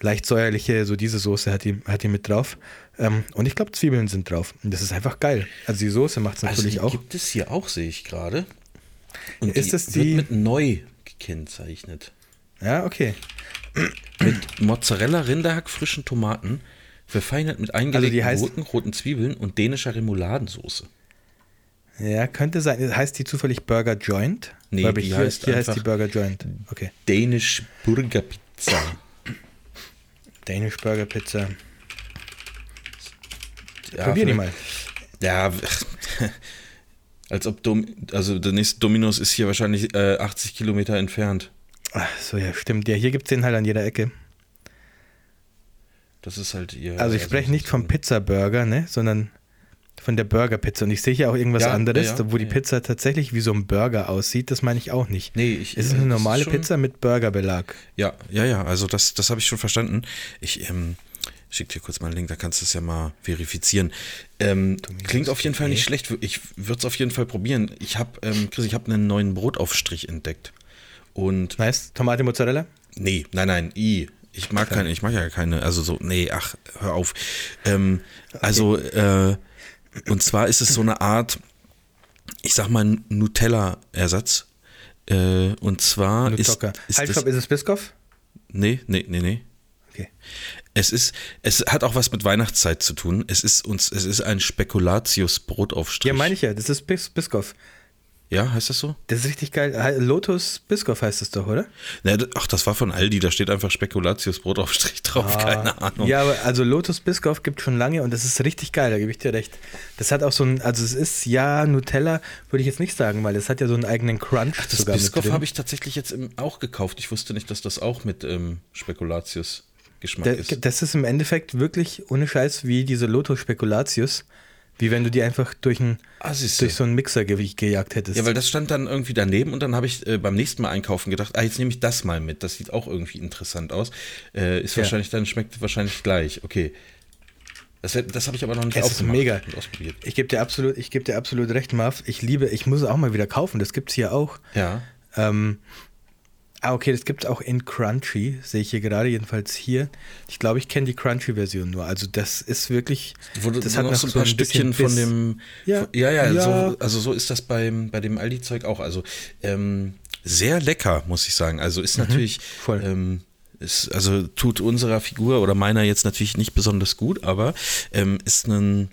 B: leicht säuerliche, so diese Soße hat die, hat die mit drauf. Ähm, und ich glaube, Zwiebeln sind drauf. Und das ist einfach geil. Also die Soße macht es
C: Also
B: natürlich
C: die
B: auch.
C: gibt es hier auch, sehe ich gerade. Und
B: Ist
C: die
B: das die-
C: wird mit neu gekennzeichnet.
B: Ja, okay.
C: Mit Mozzarella, Rinderhack, frischen Tomaten, verfeinert mit eingelegten
B: Also heißt-
C: roten, roten Zwiebeln und dänischer Remouladensoße.
B: Ja, könnte sein. Heißt die zufällig Burger Joint?
C: Nee,
B: Weil
C: die
B: hier,
C: heißt
B: hier heißt die Burger Joint. Okay.
C: Dänisch Burgerpizza.
B: Danish Burger Pizza.
C: Ja,
B: Probier die mal.
C: Ja, als ob Dom, also der nächste Dominos ist hier wahrscheinlich äh, 80 Kilometer entfernt.
B: Ach so, ja, stimmt. Ja, hier gibt es den halt an jeder Ecke.
C: Das ist halt ihr.
B: Also ich spreche nicht vom Pizza-Burger, ne, sondern von der Burger-Pizza. Und ich sehe hier auch irgendwas
C: Ja,
B: anderes,
C: ja, ja,
B: wo die. Pizza tatsächlich wie so ein Burger aussieht. Das meine ich auch nicht.
C: Nee, ich.
B: Es ist
C: äh,
B: eine normale
C: schon-
B: Pizza mit Burgerbelag.
C: Ja, ja, ja, also das, das habe ich schon verstanden. Ich ähm, schick dir kurz mal einen Link, da kannst du es ja mal verifizieren. Ähm, klingt auf jeden Fall nicht schlecht. Ich würde es auf jeden Fall probieren. Ich habe, ähm, Chris, ich habe einen neuen Brotaufstrich entdeckt. Und
B: Nice. Tomate Mozzarella?
C: nee, nein, nein, i. Ich mag keine, ich mag ja keine, also so, nee, ach, hör auf. Ähm, Also, äh, und zwar ist es so eine Art, ich sag mal, Nutella-Ersatz. Äh, und zwar ist,
B: Nutoka.
C: ist
B: Halt, stopp, ist es Biskoff?
C: nee, nee, nee, nee.
B: okay.
C: Es ist, es hat auch was mit Weihnachtszeit zu tun. Es ist uns, es ist ein Spekulatius-Brotaufstrich.
B: Ja, meine ich ja, das ist Bis Biscoff.
C: Ja, heißt das so?
B: Das ist richtig geil. Lotus Biscoff heißt es doch, oder?
C: Ja, ach, das war von Aldi, da steht einfach Spekulatius Brotaufstrich drauf, keine Ahnung.
B: Ja, aber also Lotus Biscoff gibt schon lange und das ist richtig geil, da gebe ich dir recht. Das hat auch so ein, also es ist ja Nutella, würde ich jetzt nicht sagen, weil es hat ja so einen eigenen Crunch
C: Ach, das
B: sogar
C: Biscoff habe ich tatsächlich jetzt im, auch gekauft. Ich wusste nicht, dass das auch mit ähm, Spekulatius Geschmack
B: Da-
C: ist.
B: Das ist im Endeffekt wirklich ohne Scheiß wie diese Lotus Spekulatius, wie wenn du die einfach durch, ein,
C: Ah,
B: durch so einen Mixer ge gejagt hättest.
C: Ja, weil das stand dann irgendwie daneben und dann habe ich äh, beim nächsten Mal einkaufen gedacht, ah, jetzt nehme ich das mal mit. Das sieht auch irgendwie interessant aus. Äh, ist
B: Ja.
C: wahrscheinlich, dann schmeckt wahrscheinlich gleich. Okay. Das, das habe ich aber noch nicht
B: Es mega. Ich gebe dir absolut, ich gebe dir absolut recht, Marv. Ich liebe, ich muss es auch mal wieder kaufen. Das gibt es hier auch.
C: Ja.
B: Ähm, ah, okay, das gibt es auch in Crunchy, sehe ich hier gerade, jedenfalls hier. Ich glaube, ich kenne die Crunchy-Version nur. Also das ist wirklich,
C: Wo
B: das hat
C: noch so ein
B: so
C: paar
B: ein
C: Stückchen
B: bisschen
C: von dem.
B: Ja.
C: ja, ja,
B: Ja.
C: So, also so ist das beim, bei dem Aldi-Zeug auch. Also ähm, sehr lecker, muss ich sagen. Also ist natürlich.
B: Mhm. voll.
C: Ähm, ist, also tut unserer Figur oder meiner jetzt natürlich nicht besonders gut, aber ähm, ist ein.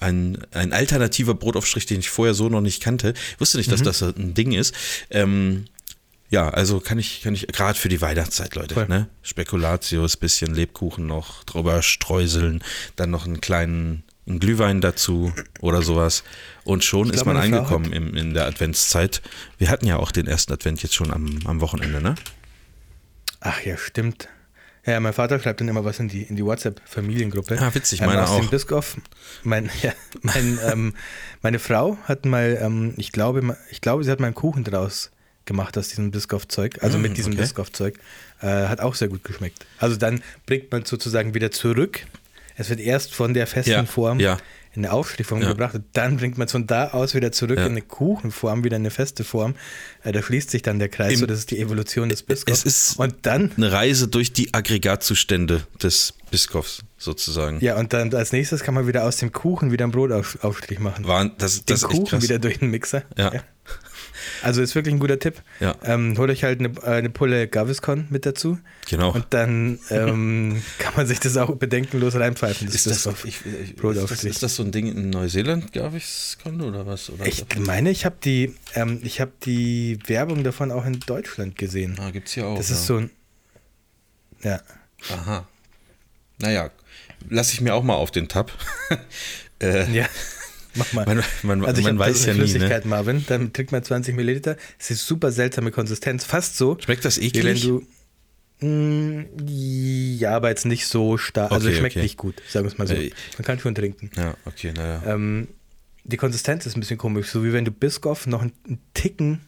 C: Ein, ein alternativer Brotaufstrich, den ich vorher so noch nicht kannte. Ich wusste nicht, dass
B: Mhm.
C: das ein Ding ist. Ähm, ja, also kann ich, kann ich, gerade für die Weihnachtszeit, Leute,
B: Voll.
C: ne? Spekulatius, bisschen Lebkuchen noch drüber streuseln, dann noch einen kleinen einen Glühwein dazu oder sowas. Und schon
B: Ich
C: ist
B: glaub,
C: man
B: meine
C: angekommen im, in der Adventszeit. Wir hatten ja auch den ersten Advent jetzt schon am, am Wochenende, ne?
B: Ach ja, stimmt. Ja, mein Vater schreibt dann immer was in die, in die WhatsApp-Familiengruppe.
C: Ah, witzig,
B: Ähm, dem
C: auch.
B: Biscoff. Mein, ja, mein, ähm, meine Frau hat mal, ähm, ich glaube, ich glaube, sie hat mal einen Kuchen draus gemacht aus diesem Biscoff-Zeug, also
C: Mm,
B: mit diesem
C: okay.
B: Biscoff-Zeug. Äh, hat auch sehr gut geschmeckt. Also dann bringt man sozusagen wieder zurück. Es wird erst von der festen
C: Ja,
B: Form
C: ja.
B: in eine Aufstrichform
C: Ja.
B: gebracht und dann bringt man es von da aus wieder zurück in eine Kuchenform, wieder in eine feste Form. Äh, da schließt sich dann der Kreis,
C: Im-
B: so das ist die Evolution des Biscoffs.
C: Es ist
B: und dann
C: eine Reise durch die Aggregatzustände des Biskoffs sozusagen.
B: Ja, und dann als nächstes kann man wieder aus dem Kuchen wieder einen Brotaufstrich machen.
C: War, das,
B: den
C: das
B: Kuchen wieder durch den Mixer.
C: Ja.
B: Also ist wirklich ein guter Tipp.
C: Ja.
B: Ähm, holt euch halt eine, äh, eine Pulle Gaviscon mit dazu.
C: Genau.
B: Und dann ähm, kann man sich das auch bedenkenlos reinpfeifen.
C: Ist das,
B: Biscoff.
C: ich, ich, ist, das, ist das so ein Ding in Neuseeland, Gaviscon oder was? Oder
B: Ich meine, ich habe die, ähm, ich habe die Werbung davon auch in Deutschland gesehen.
C: ah, gibt's hier auch.
B: das
C: ja.
B: ist so ein. Ja.
C: Aha. Naja, lasse ich mir auch mal auf den Tab. äh,
B: Ja. Mach mal.
C: Man- man-
B: also ich
C: man weiß ja nie, ne?
B: Flüssigkeit, Marvin. Dann trinkt man 20 Milliliter. Es ist super seltsame Konsistenz. Fast so.
C: Schmeckt das
B: Wie wenn
C: eklig?
B: du. Mm, ja, aber jetzt nicht so stark. Also
C: Okay,
B: schmeckt
C: okay.
B: nicht gut, sagen wir es mal so.
C: Äh,
B: Man kann schon trinken.
C: Ja, okay, naja.
B: Ähm, die Konsistenz ist ein bisschen komisch, so wie wenn du Biscoff noch einen, Ticken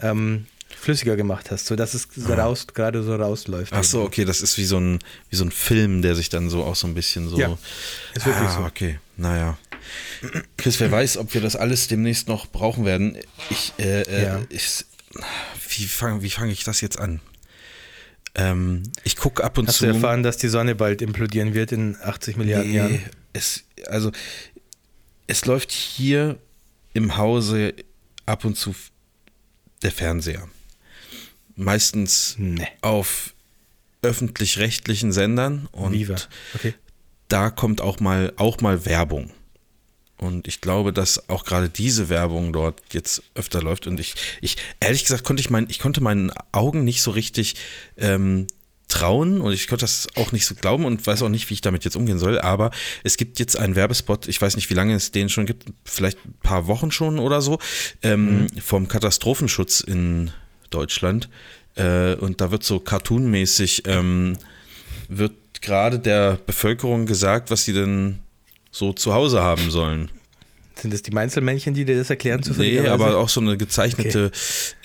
B: ähm, flüssiger gemacht hast, sodass es so raus, gerade so rausläuft.
C: Ach so, okay, das ist wie so ein wie so ein Film, der sich dann so auch so ein bisschen so.
B: Ja, ist wirklich
C: ah,
B: so.
C: okay, naja. Chris, wer weiß, ob wir das alles demnächst noch brauchen werden. Ich, äh, äh,
B: Ja.
C: ich wie fange wie fang ich das jetzt an? Ähm, ich gucke ab und
B: Hast
C: zu.
B: du erfahren, dass die Sonne bald implodieren wird in 80 Milliarden Jahren?
C: Nee, es, also es läuft hier im Hause ab und zu der Fernseher. Meistens
B: Nee.
C: auf öffentlich-rechtlichen Sendern und.
B: Okay.
C: da kommt auch mal auch mal Werbung. Und ich glaube, dass auch gerade diese Werbung dort jetzt öfter läuft. Und ich, ich ehrlich gesagt, konnte ich mein, ich konnte meinen Augen nicht so richtig ähm, trauen und ich konnte das auch nicht so glauben und weiß auch nicht, wie ich damit jetzt umgehen soll. Aber es gibt jetzt einen Werbespot, ich weiß nicht, wie lange es den schon gibt, vielleicht ein paar Wochen schon oder so, ähm, vom Katastrophenschutz in Deutschland. Äh, und da wird so cartoonmäßig, ähm, wird gerade der Bevölkerung gesagt, was sie denn so zu Hause haben sollen.
B: Sind das die Meinzelmännchen, die dir das erklären
C: Nee,
B: zufälligerweise?
C: aber auch so eine gezeichnete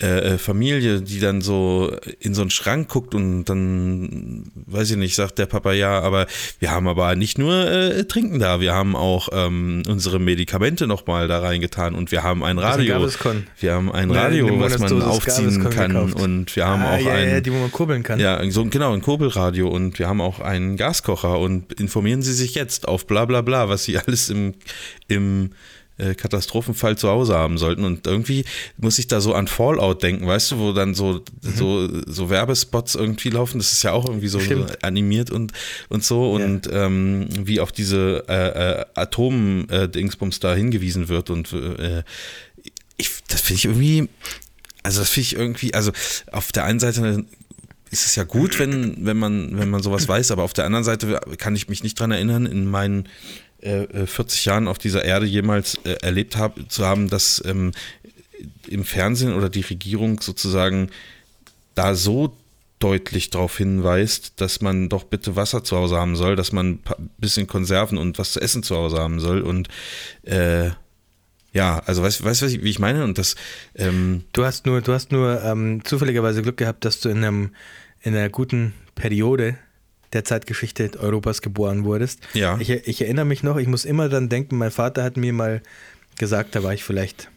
C: äh, äh, Familie, die dann so in so einen Schrank guckt und dann, weiß ich nicht, sagt der Papa, ja, aber wir haben aber nicht nur äh, Trinken da, wir haben auch ähm, unsere Medikamente nochmal da reingetan und wir haben ein
B: ein
C: Radio.
B: Gaviscon.
C: Wir haben ein
B: Ja,
C: Radio,
B: eine
C: was man aufziehen kann
B: gekauft.
C: und wir haben
B: ah,
C: auch
B: ja,
C: ein
B: ja, die, wo man kurbeln kann.
C: ja, so, genau, ein Kurbelradio und wir haben auch einen Gaskocher und informieren Sie sich jetzt auf bla bla bla, was Sie alles im, im äh, Katastrophenfall zu Hause haben sollten. Und irgendwie muss ich da so an Fallout denken, weißt du, wo dann so, mhm. so, so Werbespots irgendwie laufen. Das ist ja auch irgendwie so, so animiert und, und so. Und ja. ähm, wie auf diese äh, äh, Atom-Dingsbums da hingewiesen wird. Und äh, ich, das finde ich irgendwie, also das finde ich irgendwie, also auf der einen Seite ist es ja gut, wenn, wenn, man, wenn man sowas weiß, aber auf der anderen Seite kann ich mich nicht dran erinnern, in meinen äh, 40 äh, Jahren auf dieser Erde jemals äh, erlebt hab, zu haben, dass ähm, im Fernsehen oder die Regierung sozusagen da so deutlich darauf hinweist, dass man doch bitte Wasser zu Hause haben soll, dass man ein bisschen Konserven und was zu essen zu Hause haben soll und äh, ja, also weißt du, wie ich meine? Und das. Ähm
B: du hast nur, du hast nur ähm, zufälligerweise Glück gehabt, dass du in einem in einer guten Periode der Zeitgeschichte Europas geboren wurdest.
C: Ja.
B: Ich, ich erinnere mich noch, ich muss immer dann denken, mein Vater hat mir mal gesagt, da war ich vielleicht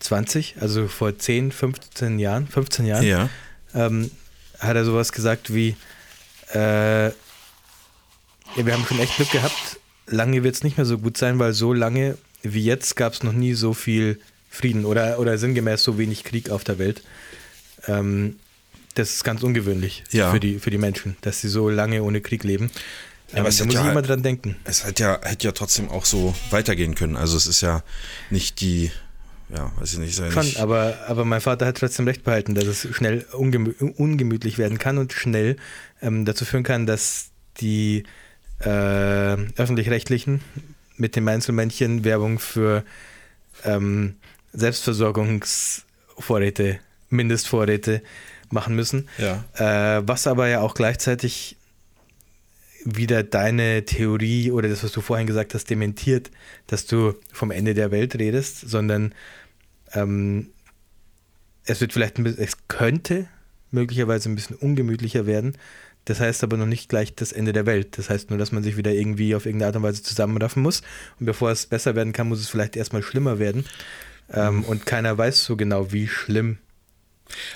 B: 20, also vor 10, 15 Jahren, 15 Jahren,
C: ja.
B: ähm, hat er sowas gesagt wie, äh, wir haben schon echt Glück gehabt, lange wird es nicht mehr so gut sein, weil so lange wie jetzt gab es noch nie so viel Frieden oder, oder sinngemäß so wenig Krieg auf der Welt. Ähm, das ist ganz ungewöhnlich
C: ja.
B: für, die, für die Menschen, dass sie so lange ohne Krieg leben.
C: Ja, aber ähm, da muss ja, immer dran denken. Es hätte ja, hätte ja trotzdem auch so weitergehen können. Also es ist ja nicht die, ja, weiß ich nicht. Schon,
B: nicht aber, aber mein Vater hat trotzdem recht behalten, dass es schnell ungemü ungemütlich werden kann und schnell ähm, dazu führen kann, dass die äh, öffentlich-rechtlichen mit dem Einzelmännchen Werbung für ähm, Selbstversorgungsvorräte, Mindestvorräte machen müssen.
C: Ja.
B: Äh, was aber ja auch gleichzeitig wieder deine Theorie oder das, was du vorhin gesagt hast, dementiert, dass du vom Ende der Welt redest, sondern ähm, es wird vielleicht ein bisschen, es könnte möglicherweise ein bisschen ungemütlicher werden. Das heißt aber noch nicht gleich das Ende der Welt. Das heißt nur, dass man sich wieder irgendwie auf irgendeine Art und Weise zusammenraffen muss. Und bevor es besser werden kann, muss es vielleicht erstmal schlimmer werden. Ähm, und keiner weiß so genau, wie schlimm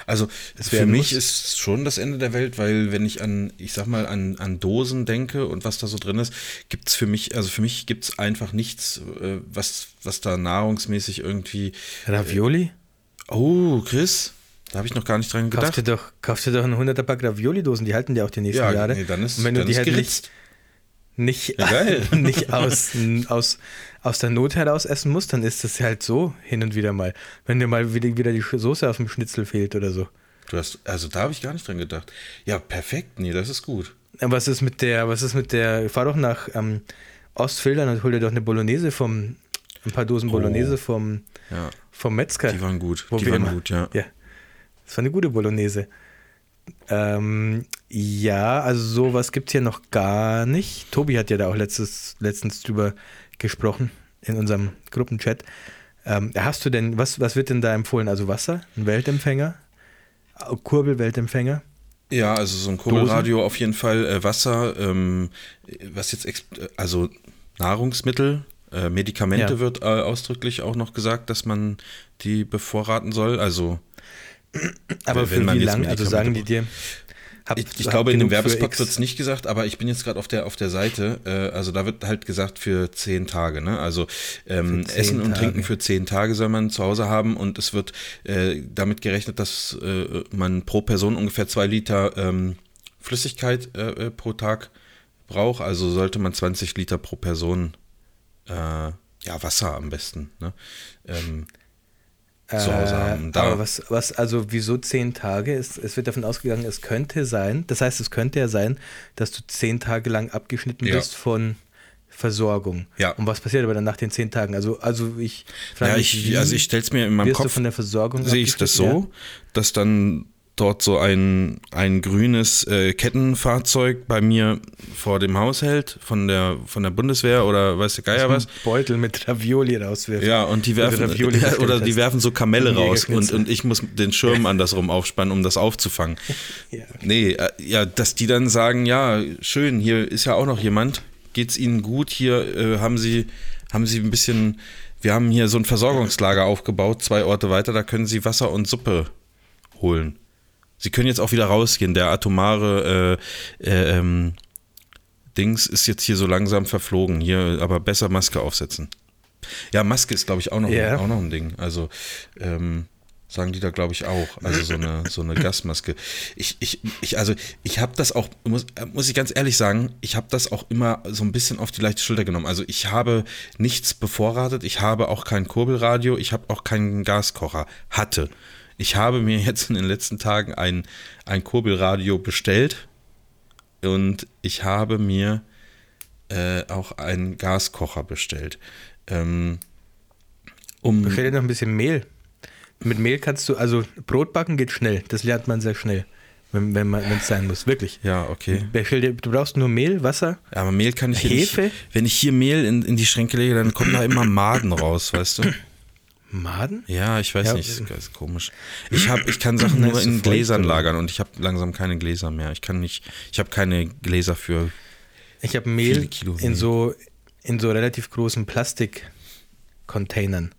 C: also für mich ist schon das Ende der Welt, weil wenn ich an, ich sag mal, an, an Dosen denke und was da so drin ist, gibt es für mich, also für mich gibt es einfach nichts, äh, was, was da nahrungsmäßig irgendwie.
B: Ravioli?
C: Äh, oh, Chris, da habe ich noch gar nicht dran gedacht.
B: Kauf dir doch, kauf dir doch eine 100er Pack Ravioli-Dosen, die halten dir auch die nächsten ja, Jahre.
C: Nee, dann ist,
B: und wenn
C: du
B: die halt nicht, nicht, ja, nicht aus, aus, aus der Not heraus essen musst, dann ist das halt so hin und wieder mal. Wenn dir mal wieder, die Soße auf dem Schnitzel fehlt oder so.
C: Du hast, also da habe ich gar nicht dran gedacht. Ja, perfekt, nee, das ist gut.
B: Was ist mit der, was ist mit der, fahr doch nach ähm, Ostfildern und hol dir doch eine Bolognese vom, ein paar Dosen oh. Bolognese vom,
C: ja.
B: vom Metzger.
C: Die waren gut, die waren immer, gut, ja.
B: Ja, das war eine gute Bolognese. Ähm, ja, also sowas gibt es hier noch gar nicht. Tobi hat ja da auch letztes, letztens drüber gesprochen in unserem Gruppenchat. Ähm, hast du denn, was, was wird denn da empfohlen? Also Wasser, ein Weltempfänger, Kurbelweltempfänger?
C: Ja, also so ein Kurbelradio auf jeden Fall, äh, Wasser, ähm, was jetzt, also Nahrungsmittel, äh, Medikamente ja. wird äh, ausdrücklich auch noch gesagt, dass man die bevorraten soll. Also
B: aber für wie lange? Also sagen die dir,
C: hab, ich, ich glaube, in dem Werbespot wird es nicht gesagt, aber ich bin jetzt gerade auf der, auf der Seite. Äh, also da wird halt gesagt für zehn Tage. Ne? Also ähm, Essen Tage. und Trinken für zehn Tage soll man zu Hause haben und es wird äh, damit gerechnet, dass äh, man pro Person ungefähr zwei Liter ähm, Flüssigkeit äh, äh, pro Tag braucht. Also sollte man 20 Liter pro Person äh, ja, Wasser am besten. Ne? Ähm, zu Hause haben.
B: Äh, da aber was, was, also wieso zehn Tage? Es, es wird davon ausgegangen, es könnte sein, das heißt, es könnte ja sein, dass du zehn Tage lang abgeschnitten ja. bist von Versorgung.
C: Ja.
B: Und was passiert aber dann nach den zehn Tagen? Also, also ich frage
C: ja, mich, ich, also ich stelle es mir in meinem Kopf,
B: von der Versorgung
C: sehe ich das so, ja? dass dann dort so ein, ein grünes äh, Kettenfahrzeug bei mir vor dem Haus hält, von der, von der Bundeswehr oder weiß der Geier was.
B: Beutel mit Ravioli rauswirft.
C: Ja, und die werfen, oder, oder die werfen so Kamelle raus und, und ich muss den Schirm andersrum aufspannen, um das aufzufangen. ja. Nee, äh, ja, dass die dann sagen, ja, schön, hier ist ja auch noch jemand, geht's Ihnen gut, hier äh, haben Sie, haben Sie ein bisschen, wir haben hier so ein Versorgungslager aufgebaut, zwei Orte weiter, da können Sie Wasser und Suppe holen. Sie können jetzt auch wieder rausgehen. Der atomare äh, äh, ähm, Dings ist jetzt hier so langsam verflogen. Hier aber besser Maske aufsetzen. Ja, Maske ist, glaube ich, auch noch,
B: Ja.
C: auch noch ein Ding. Also, ähm, sagen die da, glaube ich, auch. Also so eine, so eine Gasmaske. Ich, ich, ich, also ich habe das auch, muss, muss ich ganz ehrlich sagen, ich habe das auch immer so ein bisschen auf die leichte Schulter genommen. Also ich habe nichts bevorratet, ich habe auch kein Kurbelradio, ich habe auch keinen Gaskocher. Hatte. Ich habe mir jetzt in den letzten Tagen ein, ein Kurbelradio bestellt und ich habe mir äh, auch einen Gaskocher bestellt. Ähm, um,
B: Bestell dir noch ein bisschen Mehl. Mit Mehl kannst du, also Brot backen geht schnell. Das lernt man sehr schnell, wenn wenn es sein muss. Wirklich.
C: ja, okay.
B: Du brauchst nur Mehl, Wasser.
C: Ja, aber Mehl kann ich hier
B: Hefe?
C: nicht. Wenn ich hier Mehl in, in die Schränke lege, dann kommen da immer Maden raus, weißt du?
B: Maden?
C: Ja, ich weiß
B: Ja.
C: nicht, ist, ist komisch. Ich hab, ich kann Sachen nur in Gläsern lagern und ich habe langsam keine Gläser mehr. Ich kann nicht, ich habe keine Gläser für.
B: Ich habe Mehl in so, in so relativ großen Plastikcontainern,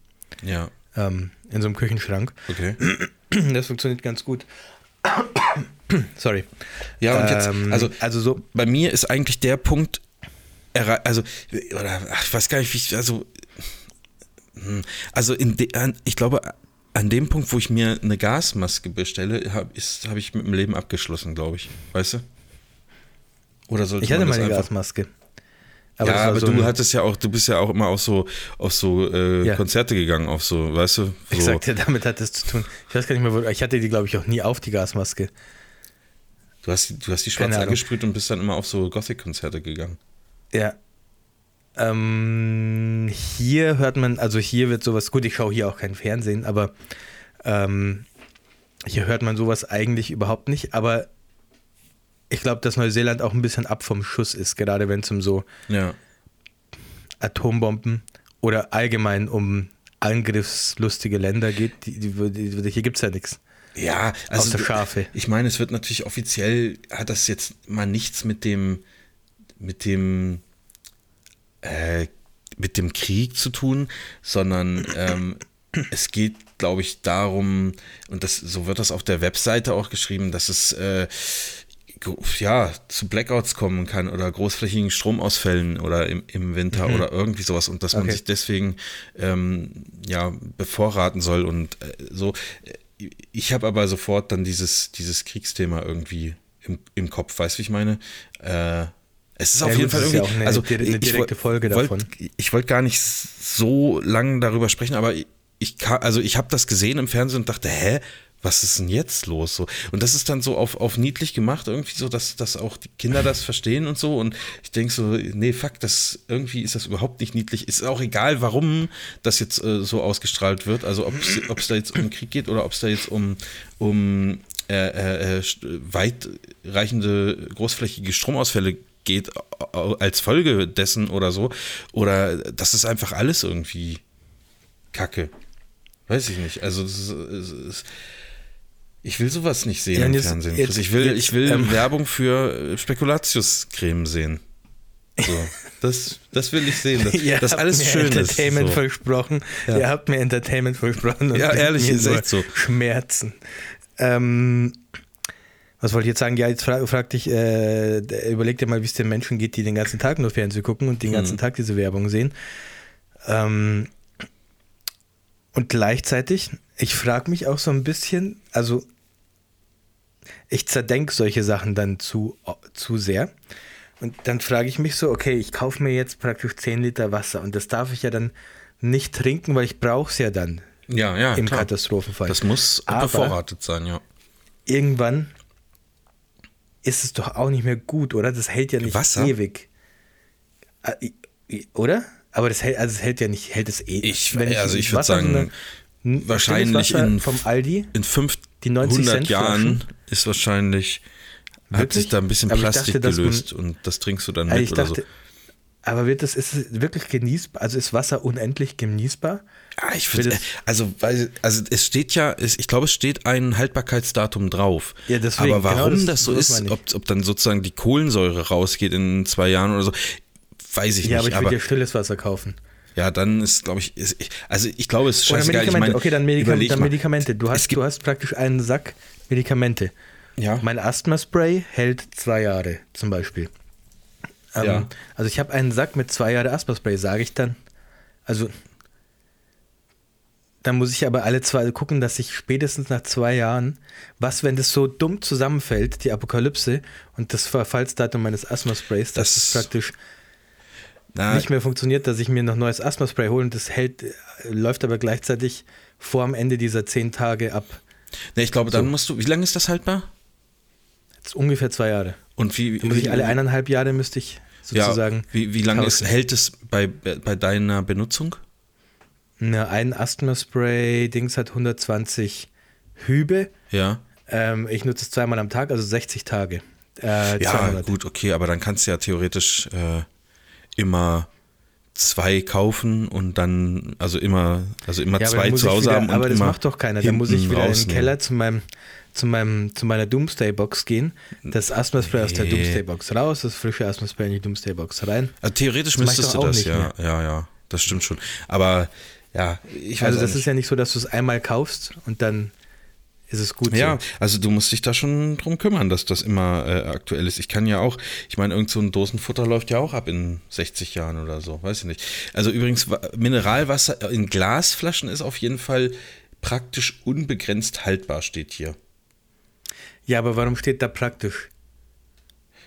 C: Ja,
B: ähm, in so einem Küchenschrank.
C: okay.
B: Das funktioniert ganz gut. Sorry.
C: Ja, und jetzt,
B: Ähm,
C: also
B: also so,
C: bei mir ist eigentlich der Punkt, also, oder ach, ich weiß gar nicht, wie ich, also, also in de, ich glaube, an dem Punkt, wo ich mir eine Gasmaske bestelle, habe hab ich mit dem Leben abgeschlossen, glaube ich. Weißt du? Oder sollte
B: ich hatte
C: man
B: mal
C: das
B: eine
C: einfach-
B: Gasmaske.
C: ja,
B: das war
C: aber
B: so
C: du hattest ja auch, du bist ja auch immer auf so, auf so äh,
B: Ja.
C: Konzerte gegangen, auf so, weißt du? So.
B: Ich sagte, damit hat es zu tun. Ich weiß gar nicht mehr, wo, ich hatte die, glaube ich, auch nie auf, die Gasmaske.
C: Du hast, die- du hast die schwarz angesprüht und bist dann immer auf so Gothic-Konzerte gegangen.
B: Ja. Ähm, hier hört man, also hier wird sowas, gut, ich schaue hier auch kein Fernsehen, aber ähm, hier hört man sowas eigentlich überhaupt nicht, aber ich glaube, dass Neuseeland auch ein bisschen ab vom Schuss ist, gerade wenn es um so
C: Ja.
B: Atombomben oder allgemein um angriffslustige Länder geht. Die, die, die, hier gibt es ja nichts.
C: Ja, also
B: Außer Schafe.
C: Ich meine, es wird natürlich offiziell hat das jetzt mal nichts mit dem mit dem äh, mit dem Krieg zu tun, sondern ähm, es geht, glaube ich, darum und das so wird das auf der Webseite auch geschrieben, dass es äh, ja, zu Blackouts kommen kann oder großflächigen Stromausfällen oder im, im Winter oder irgendwie sowas und dass man
B: Okay.
C: sich deswegen ähm, ja bevorraten soll und äh, so. Ich habe aber sofort dann dieses, dieses Kriegsthema irgendwie im, im Kopf, weißt du, wie ich meine? Äh, es ist
B: Ja,
C: auf jeden Fall irgendwie,
B: auch eine
C: also
B: eine direkte Folge
C: wollt-
B: davon.
C: Ich wollte gar nicht so lang darüber sprechen, aber ich, ich ka- also ich habe das gesehen im Fernsehen und dachte, hä, was ist denn jetzt los? So. Und das ist dann so auf, auf niedlich gemacht, irgendwie so, dass, dass auch die Kinder das verstehen und so. Und ich denke so, nee, fuck, das irgendwie ist das überhaupt nicht niedlich. Ist auch egal, warum das jetzt äh, so ausgestrahlt wird. Also ob es da jetzt um Krieg geht oder ob es da jetzt um, um äh, äh, äh, weitreichende großflächige Stromausfälle geht als Folge dessen oder so. Oder das ist einfach alles irgendwie Kacke. Weiß ich nicht. Also das ist, es ist, ich will sowas nicht sehen
B: Ja,
C: im
B: jetzt-
C: Fernsehen.
B: jetzt-
C: ich will,
B: jetzt,
C: ich will
B: ähm,
C: Werbung für äh, Spekulatiuscreme sehen. So, das, das will ich sehen. Das,
B: Ihr
C: das
B: habt
C: alles
B: mir
C: schön ist.
B: Entertainment
C: So.
B: versprochen.
C: Ja.
B: Ihr habt mir Entertainment versprochen.
C: Ja, ehrlich, ist echt so.
B: Schmerzen. Ähm, was wollte ich jetzt sagen? Ja, jetzt fra frag dich, äh, überleg dir mal, wie es den Menschen geht, die den ganzen Tag nur Fernsehen gucken und den ganzen
C: Mhm.
B: Tag diese Werbung sehen. Ähm, und gleichzeitig, ich frage mich auch so ein bisschen, also ich zerdenke solche Sachen dann zu, zu sehr. Und dann frage ich mich so, okay, ich kaufe mir jetzt praktisch 10 Liter Wasser und das darf ich ja dann nicht trinken, weil ich brauche es ja dann
C: Ja, ja,
B: im
C: klar.
B: Katastrophenfall.
C: Das muss bevorratet sein, ja.
B: irgendwann ist es doch auch nicht mehr gut, oder? Das hält ja nicht
C: Wasser?
B: ewig. I- Oder? Aber das hält, also es hält ja nicht, hält es ewig.
C: Ich- also ich würd sagen,
B: stilles
C: wahrscheinlich in-
B: vom Aldi.
C: In
B: Die 90
C: 500
B: Cent
C: Jahren ist wahrscheinlich, hat
B: Wirklich?
C: sich da ein bisschen
B: ich
C: Plastik
B: dachte, dass man-
C: gelöst und das trinkst du dann
B: Also
C: mit
B: ich
C: oder
B: dachte,
C: so.
B: aber wird das, ist es wirklich genießbar? Also ist Wasser unendlich genießbar?
C: Ah, ich finde, also, also es steht ja, ich glaube, es steht ein Haltbarkeitsdatum drauf.
B: Ja, deswegen,
C: Aber warum
B: genau das-
C: das so ist,
B: ich.
C: ob, ob dann sozusagen die Kohlensäure rausgeht in zwei Jahren oder so, weiß ich
B: Ja, aber
C: nicht.
B: ich
C: Aber,
B: würde ja stilles Wasser kaufen.
C: ja, dann ist, glaube ich, ist, ich, also ich glaube, es ist scheißegal. Ich meine,
B: okay, dann,
C: überleg
B: dann. Medikamente. Du hast, du hast praktisch einen Sack Medikamente.
C: Ja.
B: Mein Asthma-Spray hält zwei Jahre zum Beispiel. Ähm,
C: Ja.
B: Also ich habe einen Sack mit zwei Jahre Asthma-Spray, sage ich dann. Also dann muss ich aber alle zwei gucken, dass ich spätestens nach zwei Jahren, was, wenn das so dumm zusammenfällt, die Apokalypse und das Verfallsdatum meines Asthma-Sprays, das,
C: Das-
B: ist praktisch
C: Na,
B: nicht mehr funktioniert, dass ich mir noch neues Asthma-Spray hole und das hält, äh, läuft aber gleichzeitig vor am Ende dieser zehn Tage ab.
C: ne, ich glaube, dann
B: So.
C: musst du, wie lange ist das haltbar?
B: Das ist ungefähr zwei Jahre.
C: Und wie,
B: Dann muss
C: wie
B: ich alle eineinhalb Jahre müsste ich sozusagen.
C: ja, wie, wie lange ist, hält es bei, bei deiner Benutzung?
B: Ne, ein Asthma-Spray-Dings hat 120 Hübe.
C: Ja.
B: Ähm, ich nutze es zweimal am Tag, also 60 Tage. Äh,
C: Ja, gut, okay, aber dann kannst du ja theoretisch äh, immer zwei kaufen und dann, also immer, also immer
B: Ja,
C: zwei zu Hause
B: wieder,
C: haben und
B: aber das macht doch keiner. Da muss ich wieder in den
C: rausnehmen.
B: Keller zu meinem, zu meinem, zu meiner Doomsday-Box gehen, das Asthma-Spray aus der
C: Nee.
B: Doomsday-Box raus, das frische Asthma-Spray in die Doomsday-Box rein.
C: Also theoretisch
B: Das
C: müsstest du das, ja, ja, ja, das stimmt schon. Aber ja, ich weiß
B: Also das
C: nicht.
B: ist ja nicht so, dass du es einmal kaufst und dann ist es gut
C: Ja,
B: so.
C: also du musst dich da schon drum kümmern, dass das immer äh, aktuell ist. Ich kann ja auch, ich meine, irgend so ein Dosenfutter läuft ja auch ab in 60 Jahren oder so, weiß ich nicht. Also übrigens, Wa- Mineralwasser in Glasflaschen ist auf jeden Fall praktisch unbegrenzt haltbar, steht hier.
B: Ja, aber warum steht da praktisch?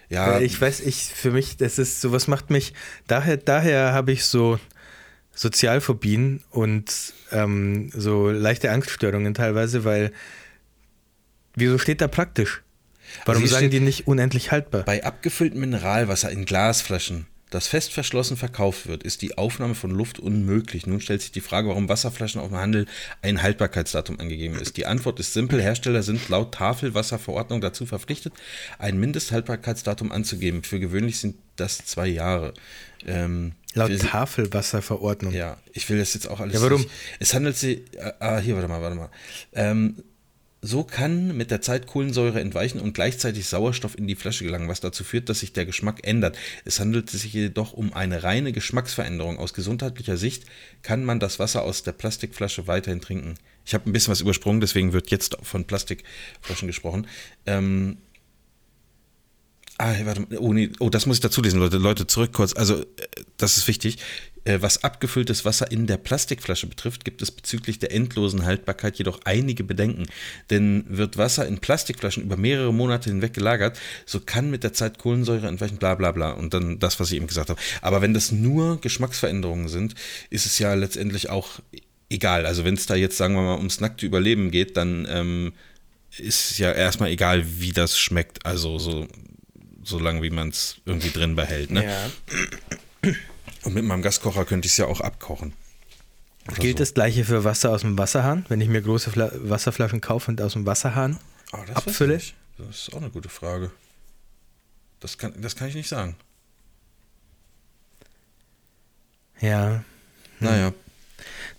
C: Ja,
B: Weil ich weiß, ich, für mich, das ist, sowas macht mich, daher, daher habe ich so Sozialphobien und ähm, so leichte Angststörungen teilweise, weil, wieso steht da praktisch? Warum
C: hier
B: sagen die nicht unendlich haltbar?
C: Bei abgefülltem Mineralwasser in Glasflaschen, das fest verschlossen verkauft wird, ist die Aufnahme von Luft unmöglich. Nun stellt sich die Frage, warum Wasserflaschen auf dem Handel ein Haltbarkeitsdatum angegeben ist. Die Antwort ist simpel. Hersteller sind laut Tafelwasserverordnung dazu verpflichtet, ein Mindesthaltbarkeitsdatum anzugeben. Für gewöhnlich sind das zwei Jahre. Ähm,
B: Laut
C: wir-
B: Tafelwasserverordnung.
C: ja, ich will das jetzt auch alles.
B: Ja, warum?
C: Nicht. Es handelt sich. Ah, hier, warte mal, warte mal. Ähm, so kann mit der Zeit Kohlensäure entweichen und gleichzeitig Sauerstoff in die Flasche gelangen, was dazu führt, dass sich der Geschmack ändert. Es handelt sich jedoch um eine reine Geschmacksveränderung. Aus gesundheitlicher Sicht kann man das Wasser aus der Plastikflasche weiterhin trinken. Ich habe ein bisschen was übersprungen, deswegen wird jetzt von Plastikflaschen gesprochen. Ähm, Ah, warte. Oh, nee. oh, das muss ich dazu lesen, Leute. Leute, zurück kurz. Also, äh, das ist wichtig. Äh, Was abgefülltes Wasser in der Plastikflasche betrifft, gibt es bezüglich der endlosen Haltbarkeit jedoch einige Bedenken. Denn wird Wasser in Plastikflaschen über mehrere Monate hinweg gelagert, so kann mit der Zeit Kohlensäure entweichen, bla bla bla. Und dann das, was ich eben gesagt habe. Aber wenn das nur Geschmacksveränderungen sind, ist es ja letztendlich auch egal. Also, wenn es da jetzt, sagen wir mal, ums nackte Überleben geht, dann ähm, ist ja erstmal egal, wie das schmeckt. Also, so solange wie man es irgendwie drin behält. Ne?
B: Ja.
C: Und mit meinem Gaskocher könnte ich es ja auch abkochen.
B: Gilt
C: so.
B: das gleiche für Wasser aus dem Wasserhahn, wenn ich mir große Fla Wasserflaschen kaufe und aus dem Wasserhahn
C: Oh,
B: abfülle?
C: Das ist auch eine gute Frage. Das kann, das kann ich nicht sagen.
B: Ja.
C: Naja.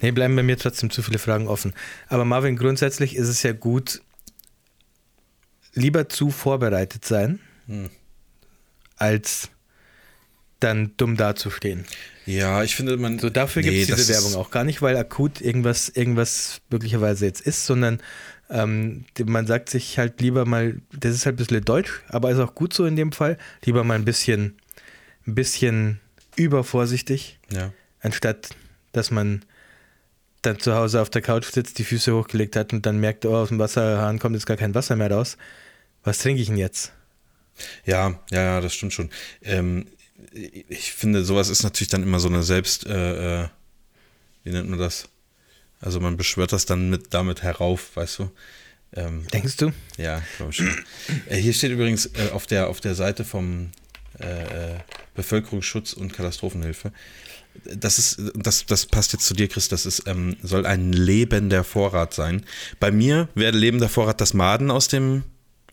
B: Nee, bleiben bei mir trotzdem zu viele Fragen offen. Aber Marvin, grundsätzlich ist es ja gut, lieber zu vorbereitet sein,
C: Hm.
B: als dann dumm dazustehen.
C: Ja, ich finde, man.
B: So, dafür
C: Nee,
B: gibt es diese Werbung auch gar nicht, weil akut irgendwas, irgendwas möglicherweise jetzt ist, sondern ähm, man sagt sich halt lieber mal, das ist halt ein bisschen deutsch, aber ist auch gut so in dem Fall, lieber mal ein bisschen, ein bisschen übervorsichtig,
C: Ja.
B: anstatt dass man dann zu Hause auf der Couch sitzt, die Füße hochgelegt hat und dann merkt, oh, aus dem Wasserhahn kommt jetzt gar kein Wasser mehr raus. Was trinke ich denn jetzt?
C: Ja, ja, ja, das stimmt schon. Ähm, ich finde, sowas ist natürlich dann immer so eine Selbst, äh, äh, wie nennt man das? Also man beschwört das dann mit damit herauf, weißt du? Ähm,
B: Denkst du?
C: Ja, glaube ich schon. äh, hier steht übrigens äh, auf, der, auf der Seite vom äh, Bevölkerungsschutz und Katastrophenhilfe. Das ist, das, das passt jetzt zu dir, Chris, das ist, ähm, soll ein lebender Vorrat sein. Bei mir wäre lebender Vorrat das Maden aus dem,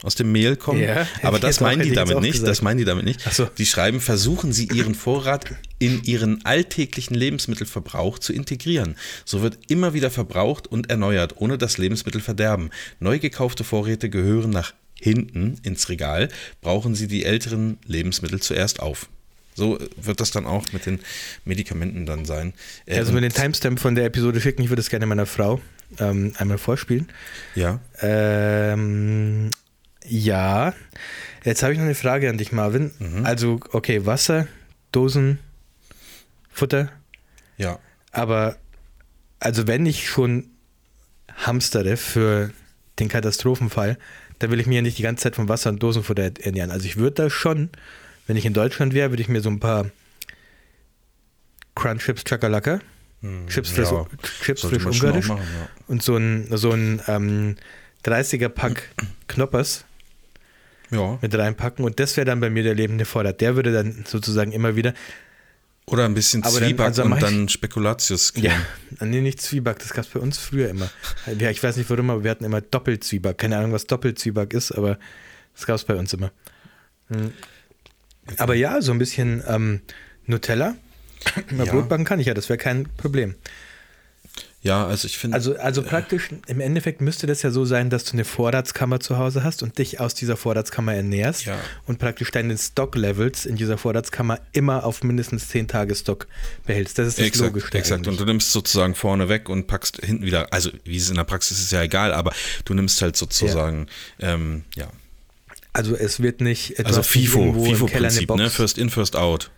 C: aus dem Mehl kommen.
B: Ja,
C: aber das
B: auch-
C: meinen die damit nicht.
B: gesagt.
C: Das meinen die damit nicht.
B: So.
C: Die schreiben, versuchen Sie Ihren Vorrat in Ihren alltäglichen Lebensmittelverbrauch zu integrieren. So wird immer wieder verbraucht und erneuert, ohne das Lebensmittel verderben. Neu gekaufte Vorräte gehören nach hinten ins Regal. Brauchen Sie die älteren Lebensmittel zuerst auf. So wird das dann auch mit den Medikamenten dann sein.
B: Also mit
C: und-
B: den Timestamp von der Episode schicken, ich würde es gerne meiner Frau ähm, einmal vorspielen.
C: Ja,
B: Ähm, ja, jetzt habe ich noch eine Frage an dich, Marvin.
C: Mhm.
B: Also, okay, Wasser, Dosen, Futter,
C: ja.
B: aber also wenn ich schon hamstere für den Katastrophenfall, da will ich mir ja nicht die ganze Zeit vom Wasser und Dosenfutter ernähren. Also ich würde da schon, wenn ich in Deutschland wäre, würde ich mir so ein paar Crunch Chips Chakalaka, Chips frisch,
C: ja,
B: Chips frisch ungarisch
C: machen, ja.
B: und so ein, so ein ähm, 30er Pack Knoppers
C: Ja.
B: mit reinpacken und das wäre dann bei mir der lebende Vorrat. Der würde dann sozusagen immer wieder,
C: Oder ein bisschen
B: Aber dann-
C: Zwieback
B: also
C: und
B: ich-
C: dann Spekulatius.
B: ja, nee, nicht Zwieback, das gab es bei uns früher immer. Ja, ich weiß nicht warum, aber wir hatten immer Doppelzwieback. Keine Ahnung, was Doppelzwieback ist, aber das gab es bei uns immer. Hm. Aber ja, so ein bisschen ähm, Nutella. Mal
C: Ja.
B: Brot backen kann ich ja, das wäre kein Problem.
C: Ja, also ich finde.
B: Also, also praktisch, im Endeffekt müsste das ja so sein, dass du eine Vorratskammer zu Hause hast und dich aus dieser Vorratskammer ernährst
C: Ja.
B: und praktisch deine Stock-Levels in dieser Vorratskammer immer auf mindestens 10 Tage Stock behältst. Das ist das
C: Exakt,
B: Logischste
C: exakt. Und
B: eigentlich.
C: du nimmst sozusagen vorne weg und packst hinten wieder, also wie es in der Praxis ist, ja egal, aber du nimmst halt sozusagen, ja, ähm, ja.
B: Also es wird nicht
C: also FIFO, FIFO-Prinzip, ne? First in, first out.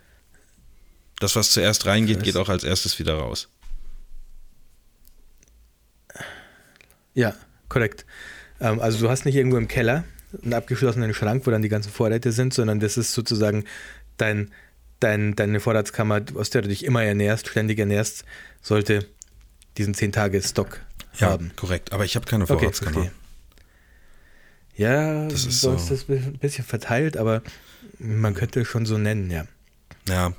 C: Das, was zuerst reingeht, geht auch als erstes wieder raus.
B: Ja, korrekt. Ähm, also du hast nicht irgendwo im Keller einen abgeschlossenen Schrank, wo dann die ganzen Vorräte sind, sondern das ist sozusagen dein, dein, deine Vorratskammer, aus der du dich immer ernährst, ständig ernährst, sollte diesen 10 Tage Stock
C: Ja,
B: haben.
C: korrekt. Aber ich habe keine
B: Okay,
C: Vorratskammer.
B: verstehe. Ja,
C: Das ist
B: so
C: so.
B: ist das ein bisschen verteilt, aber man könnte es schon so nennen, ja.
C: Ja.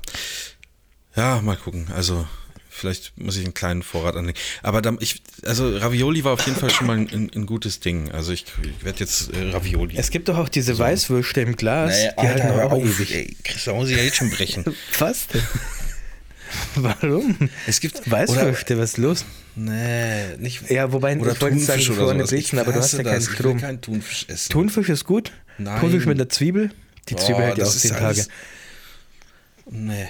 C: Ja, mal gucken. Also, vielleicht muss ich einen kleinen Vorrat anlegen. Aber dann, ich, also Ravioli war auf jeden Fall schon mal ein, ein, ein gutes Ding. Also ich, ich werde jetzt äh, Ravioli.
B: Es gibt doch auch diese Weißwürste im Glas,
C: Naja,
B: die halten
C: Alter,
B: auch
C: hör auf,
B: ewig.
C: ey. Christa, muss ich ja jetzt schon brechen.
B: Was denn? Warum?
C: Es gibt
B: Weißwürste, was ist los?
C: Nee, nicht.
B: Ja, wobei,
C: oder
B: ich wollte sagen,
C: oder.
B: Brezen,
C: Ich
B: aber du hast ja keinen
C: das. Ich will
B: Strom.
C: keinen Thunfisch essen.
B: Thunfisch ist gut.
C: Nein.
B: Thunfisch mit einer Zwiebel. Die Zwiebel
C: Boah,
B: hält ja auch zehn Tage.
C: Nee.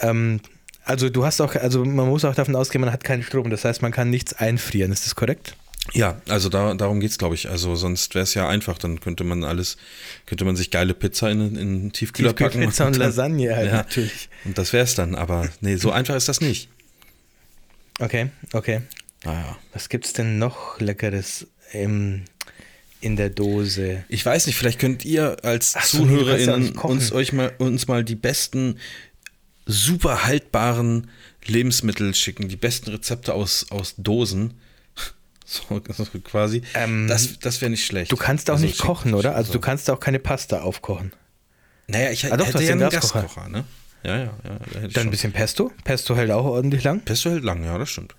B: Ähm, also du hast auch, also man muss auch davon ausgehen, man hat keinen Strom. Das heißt, man kann nichts einfrieren. Ist das korrekt?
C: Ja, also da, darum geht's, glaube ich. Also sonst wäre es ja einfach, dann könnte man alles, könnte man sich geile Pizza in, in den Tiefkühler packen.
B: Tiefkühlpizza und
C: dann-
B: Lasagne halt
C: Ja.
B: natürlich.
C: Und das wäre es dann. Aber nee, so einfach ist das nicht.
B: Okay, okay.
C: Naja.
B: Was gibt's denn noch Leckeres im, in der Dose?
C: Ich weiß nicht, vielleicht könnt ihr als
B: Ach kochen.
C: uns, euch mal, uns mal die besten, super haltbaren Lebensmittel schicken, die besten Rezepte aus, aus Dosen. So, so quasi.
B: Ähm,
C: das das wäre nicht schlecht.
B: Du kannst auch
C: Also
B: nicht kochen, oder? Also du
C: so.
B: kannst auch keine Pasta aufkochen.
C: Naja, ich
B: Ah, doch, du
C: hätte ja einen
B: Gaskocher.
C: Gaskocher, ne? Ja, ja, ja. Da
B: Dann
C: schon.
B: ein bisschen Pesto. Pesto hält auch ordentlich lang.
C: Pesto hält lang, ja, das stimmt.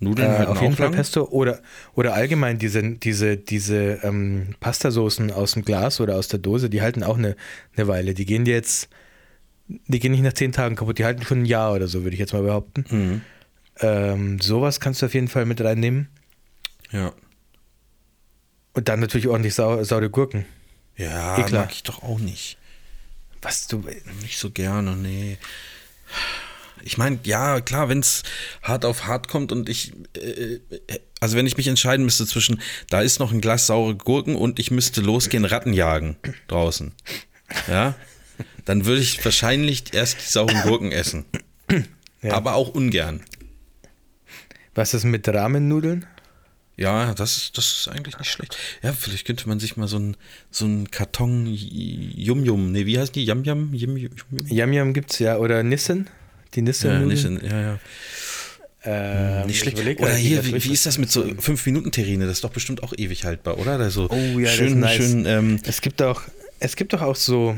C: Nudeln
B: Äh, auf jeden
C: auch
B: Fall
C: lang.
B: Pesto oder, oder allgemein diese, diese, diese ähm, Pastasoßen aus dem Glas oder aus der Dose, die halten auch eine, eine Weile. Die gehen dir jetzt, die gehen nicht nach zehn Tagen kaputt, die halten schon ein Jahr oder so, würde ich jetzt mal behaupten.
C: Mhm.
B: Ähm, sowas kannst du auf jeden Fall mit reinnehmen.
C: Ja.
B: Und dann natürlich ordentlich sau saure Gurken.
C: Ja,
B: Eh klar.
C: mag ich doch auch nicht.
B: Was du.
C: Nicht so gerne, nee. Ich meine, ja, klar, wenn es hart auf hart kommt und ich, äh, also wenn ich mich entscheiden müsste zwischen, da ist noch ein Glas saure Gurken und ich müsste losgehen, Ratten jagen draußen, ja, dann würde ich wahrscheinlich erst die sauren Gurken essen.
B: Ja.
C: Aber auch ungern.
B: Was ist mit Rahmennudeln?
C: Ja, das ist, das ist eigentlich nicht schlecht. Ja, vielleicht könnte man sich mal so ein, so Karton Yum-Yum, nee, wie heißt die? Yum-Yum? Yum, Yum, Yum?
B: Yam Yam gibt's ja. Oder Nissen? Die
C: Ja,
B: Nissen-Nudeln?
C: nicht in, ja, ja.
B: Ähm,
C: Nicht
B: ich
C: schlecht.
B: überleg
C: Oder hier,
B: das
C: wie, wie ist das mit so 5-Minuten-Terrine? Das ist doch bestimmt auch ewig haltbar, oder? Da so
B: Oh ja, das
C: schön,
B: ist nice.
C: schön, ähm,
B: Es gibt auch, es gibt doch auch so,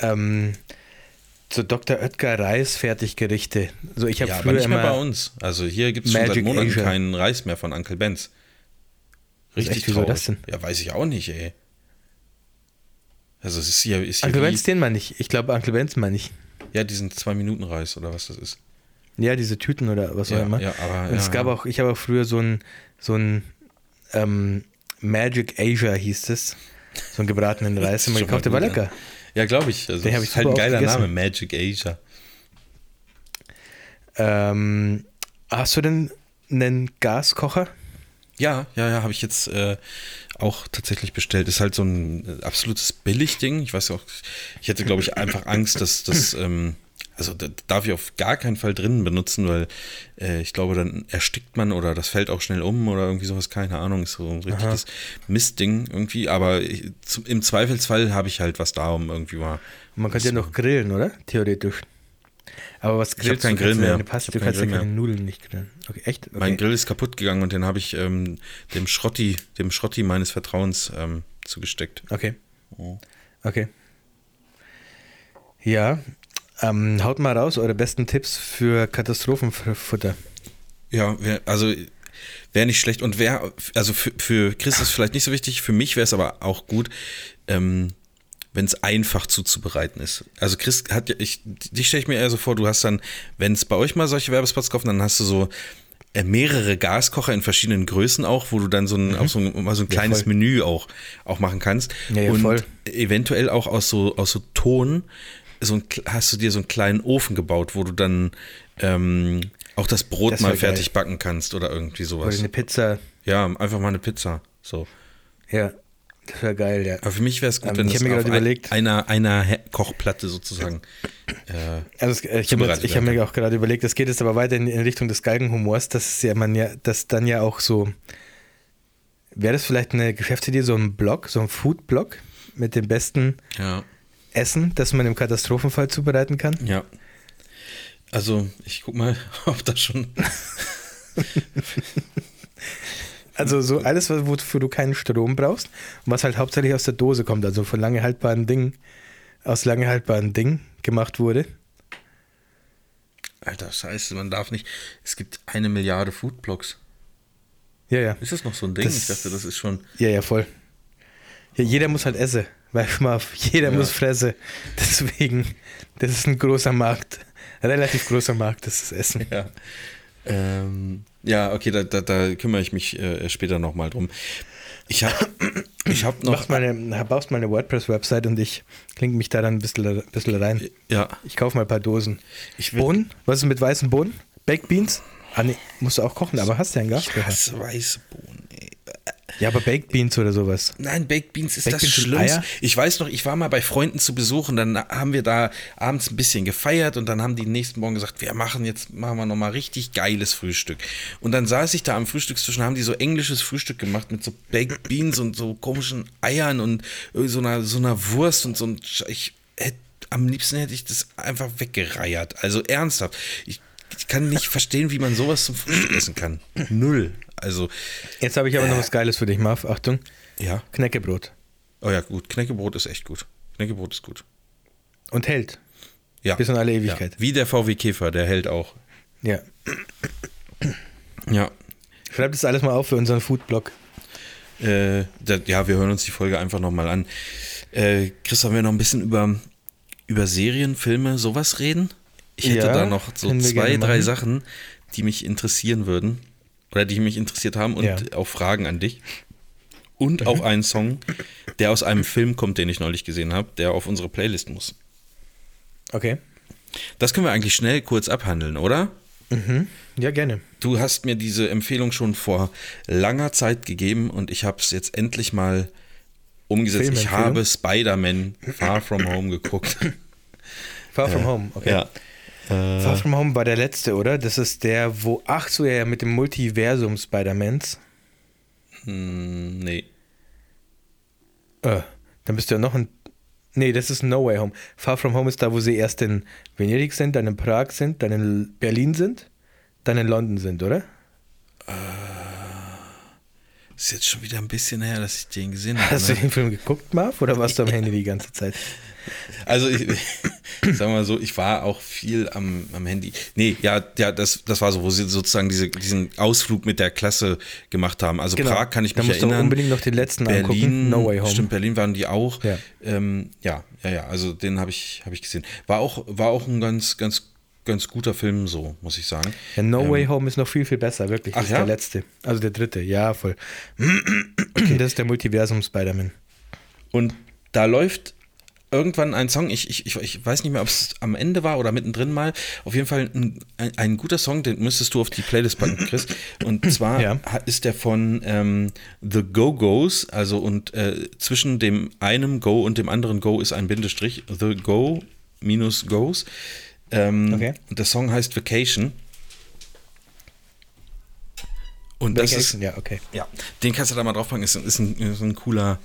B: ähm, so Dr. Oetker Reis-Fertiggerichte. So, ich habe
C: ja, aber
B: früher
C: nicht mehr bei uns. Also hier gibt es schon seit Monaten
B: Asia.
C: keinen Reis mehr von Uncle Benz. Richtig
B: Echt, wie soll
C: traurig.
B: das denn?
C: Ja, weiß ich auch nicht, ey. Also es ist hier, ist hier
B: Uncle Benz, den meine ich. Ich glaube, Uncle Benz meine ich.
C: ja, diesen 2-Minuten-Reis oder was das ist.
B: Ja, diese Tüten oder was auch
C: Ja,
B: immer.
C: ja, aber,
B: Und es
C: ja,
B: gab auch, ich habe auch früher so ein, so ein ähm, Magic Asia hieß es. So einen gebratenen Reis immer
C: Schon
B: gekauft. Der war
C: gut, ja.
B: lecker.
C: Ja, glaube ich. Also
B: Den hab
C: das
B: ich
C: ist halt ein geiler. Name, Magic Asia.
B: Ähm, hast du denn einen Gaskocher?
C: Ja, ja, ja, habe ich jetzt äh, auch tatsächlich bestellt. Ist halt so ein äh, absolutes Billigding. Ich weiß auch, ich hätte, glaube ich, einfach Angst, dass das, ähm, also da darf ich auf gar keinen Fall drinnen benutzen, weil äh, ich glaube, dann erstickt man oder das fällt auch schnell um oder irgendwie sowas, keine Ahnung, ist so ein richtiges Mistding irgendwie, aber ich, zum, im Zweifelsfall habe ich halt was da, um irgendwie mal.
B: Man könnte ja noch grillen, oder? Theoretisch. Aber was
C: Ich hab
B: du?
C: Grill mehr.
B: Paste,
C: Ich
B: du kannst ja keine Nudeln nicht grillen. Okay, echt? Okay.
C: Mein Grill ist kaputt gegangen und den habe ich ähm, dem Schrotti, dem Schrotti meines Vertrauens ähm, zugesteckt.
B: Okay.
C: Oh.
B: Okay. Ja, ähm, haut mal raus eure besten Tipps für Katastrophenfutter.
C: Ja, wär, also wäre nicht schlecht und wäre, also für, für Chris ist es vielleicht nicht so wichtig, für mich wäre es aber auch gut, ähm, wenn es einfach zuzubereiten ist. Also Chris hat ja, ich, dich stelle ich mir eher so vor, du hast dann, wenn es bei euch mal solche Werbespots kaufen, dann hast du so äh, mehrere Gaskocher in verschiedenen Größen auch, wo du dann so ein, auch so ein, mal so ein
B: Ja,
C: kleines
B: voll.
C: Menü auch, auch machen kannst.
B: Ja, ja,
C: und
B: voll.
C: eventuell auch aus so, aus so Ton, so ein, hast du dir so einen kleinen Ofen gebaut, wo du dann ähm, auch das Brot
B: Das
C: mal
B: wär geil.
C: fertig backen kannst oder irgendwie
B: Oder
C: sowas.
B: eine Pizza.
C: Ja, einfach mal eine Pizza. So.
B: Ja, das wäre geil, ja.
C: Aber für mich wäre es gut,
B: Ähm,
C: wenn
B: ich
C: das
B: mir
C: auf
B: überlegt-
C: einer, einer Kochplatte sozusagen. Äh,
B: Also es- äh, ich habe hab mir auch gerade überlegt, das geht jetzt aber weiter in, in Richtung des Galgenhumors, dass es ja man ja, dass dann ja auch so, wäre das vielleicht eine Geschäftsidee, so ein Blog, so ein Food-Blog mit dem besten
C: ja,
B: Essen, das man im Katastrophenfall zubereiten kann?
C: ja. Also, ich guck mal, ob das schon.
B: Also so alles, was- wofür du keinen Strom brauchst und was halt hauptsächlich aus der Dose kommt, also von lange haltbaren Dingen, aus lange haltbaren Dingen gemacht wurde.
C: Alter, scheiße, man darf nicht. Es gibt eine Milliarde Foodblogs.
B: Ja, ja.
C: Ist das noch so ein Ding?
B: Das-
C: ich dachte, das ist schon.
B: Ja, ja, voll. Ja, jeder muss halt essen, weil mal, jeder
C: Ja.
B: muss fressen. Deswegen, das ist ein großer Markt. Ein relativ großer Markt, das ist Essen.
C: Ja. Ähm, ja, okay, da, da, da kümmere ich mich äh, später nochmal drum. Ich habe ich hab noch.
B: Machst mal eine, baust mal eine WordPress-Website und ich klinke mich da dann ein bisschen, ein bisschen rein.
C: Ja,
B: Ich kaufe mal ein paar Dosen.
C: ich.
B: Bohnen? Was ist mit weißen Bohnen? Baked Beans? Ah, nee, musst du auch kochen, aber hast ja einen
C: Ich
B: Gaskocher.
C: hasse weiße Bohnen.
B: Ja, aber Baked Beans oder sowas.
C: Nein, Baked Beans ist
B: Baked
C: das Schlimmste. Ich weiß noch, ich war mal bei Freunden zu Besuch und dann haben wir da abends ein bisschen gefeiert und dann haben die nächsten Morgen gesagt, wir machen jetzt, machen wir nochmal richtig geiles Frühstück. Und dann saß ich da am Frühstückstisch und haben die so englisches Frühstück gemacht mit so Baked Beans und so komischen Eiern und so einer, so einer Wurst und so ein, ich hätte, am liebsten hätte ich das einfach weggereiert. Also ernsthaft. Ich, ich kann nicht verstehen, wie man sowas zum Frühstück essen kann. Null. Also,
B: Jetzt habe ich aber noch was Geiles für dich, Marv. Achtung.
C: ja.
B: Knäckebrot.
C: Oh ja, gut. Knäckebrot ist echt gut. Knäckebrot ist gut.
B: Und hält.
C: Ja.
B: Bis in alle Ewigkeit.
C: Ja. Wie der VW Käfer, der hält auch.
B: Ja.
C: Ja.
B: Schreib das alles mal auf für unseren Foodblog.
C: Äh, da, ja, wir hören uns die Folge einfach nochmal an. Äh, Chris, wollen wir noch ein bisschen über, über Serien, Filme, sowas reden? Ich hätte
B: Ja,
C: da noch so zwei, drei. Sachen, die mich interessieren würden. Oder die mich interessiert haben und
B: Ja.
C: auch Fragen an dich. Und auch einen Song, der aus einem Film kommt, den ich neulich gesehen habe, der auf unsere Playlist muss.
B: Okay.
C: Das können wir eigentlich schnell kurz abhandeln, oder?
B: Mhm. Ja, gerne.
C: Du hast mir diese Empfehlung schon vor langer Zeit gegeben und ich habe es jetzt endlich mal umgesetzt. Ich habe Spider-Man Far From Home geguckt.
B: Far From Home, okay.
C: Ja. Äh,
B: Far From Home war der letzte, oder? Das ist der, wo, ach so, ja, mit dem Multiversum Spider-Mans.
C: hm, nee.
B: Äh, dann bist du ja noch ein. Nee, das ist No Way Home. Far From Home ist da, wo sie erst in Venedig sind, dann in Prag sind, dann in Berlin sind, dann in London sind, oder?
C: Ist jetzt schon wieder ein bisschen her, dass ich den gesehen habe.
B: Hast du
C: Ne?
B: den Film geguckt, Marv, oder warst du am Handy die ganze Zeit?
C: Also ich, sagen wir mal so, ich war auch viel am, am Handy. Nee, ja, ja, das, das war so, wo sie sozusagen diese, diesen Ausflug mit der Klasse gemacht haben. Also Prag kann ich
B: Da
C: mich erinnern.
B: unbedingt noch den letzten
C: Berlin,
B: angucken. No Way Home.
C: stimmt, Berlin waren die auch.
B: Ja.
C: Ähm, ja, ja, ja, also den habe ich, hab ich gesehen. War auch, war auch ein ganz, ganz, ganz guter Film, so, muss ich sagen.
B: Ja, no Way Home ist noch viel, viel besser, wirklich. Das
C: Ähm. Ach
B: ist
C: ja?
B: der letzte. Also der dritte, ja, voll. Das ist der Multiversum Spider-Man.
C: Und da läuft irgendwann ein Song, ich, ich, ich, weiß nicht mehr, ob es am Ende war oder mittendrin mal. Auf jeden Fall ein, ein, ein guter Song, den müsstest du auf die Playlist packen, Chris. Und zwar
B: Ja.
C: ist der von ähm, The Go-Go's, also und äh, zwischen dem einem Go und dem anderen Go ist ein Bindestrich. The Go minus Goes. Ähm,
B: Okay.
C: Und der Song heißt Vacation. Und das ist,
B: Vacation, ja, okay.
C: ja, den kannst du da mal draufpacken. Ist, ist, ein, ist ein cooler,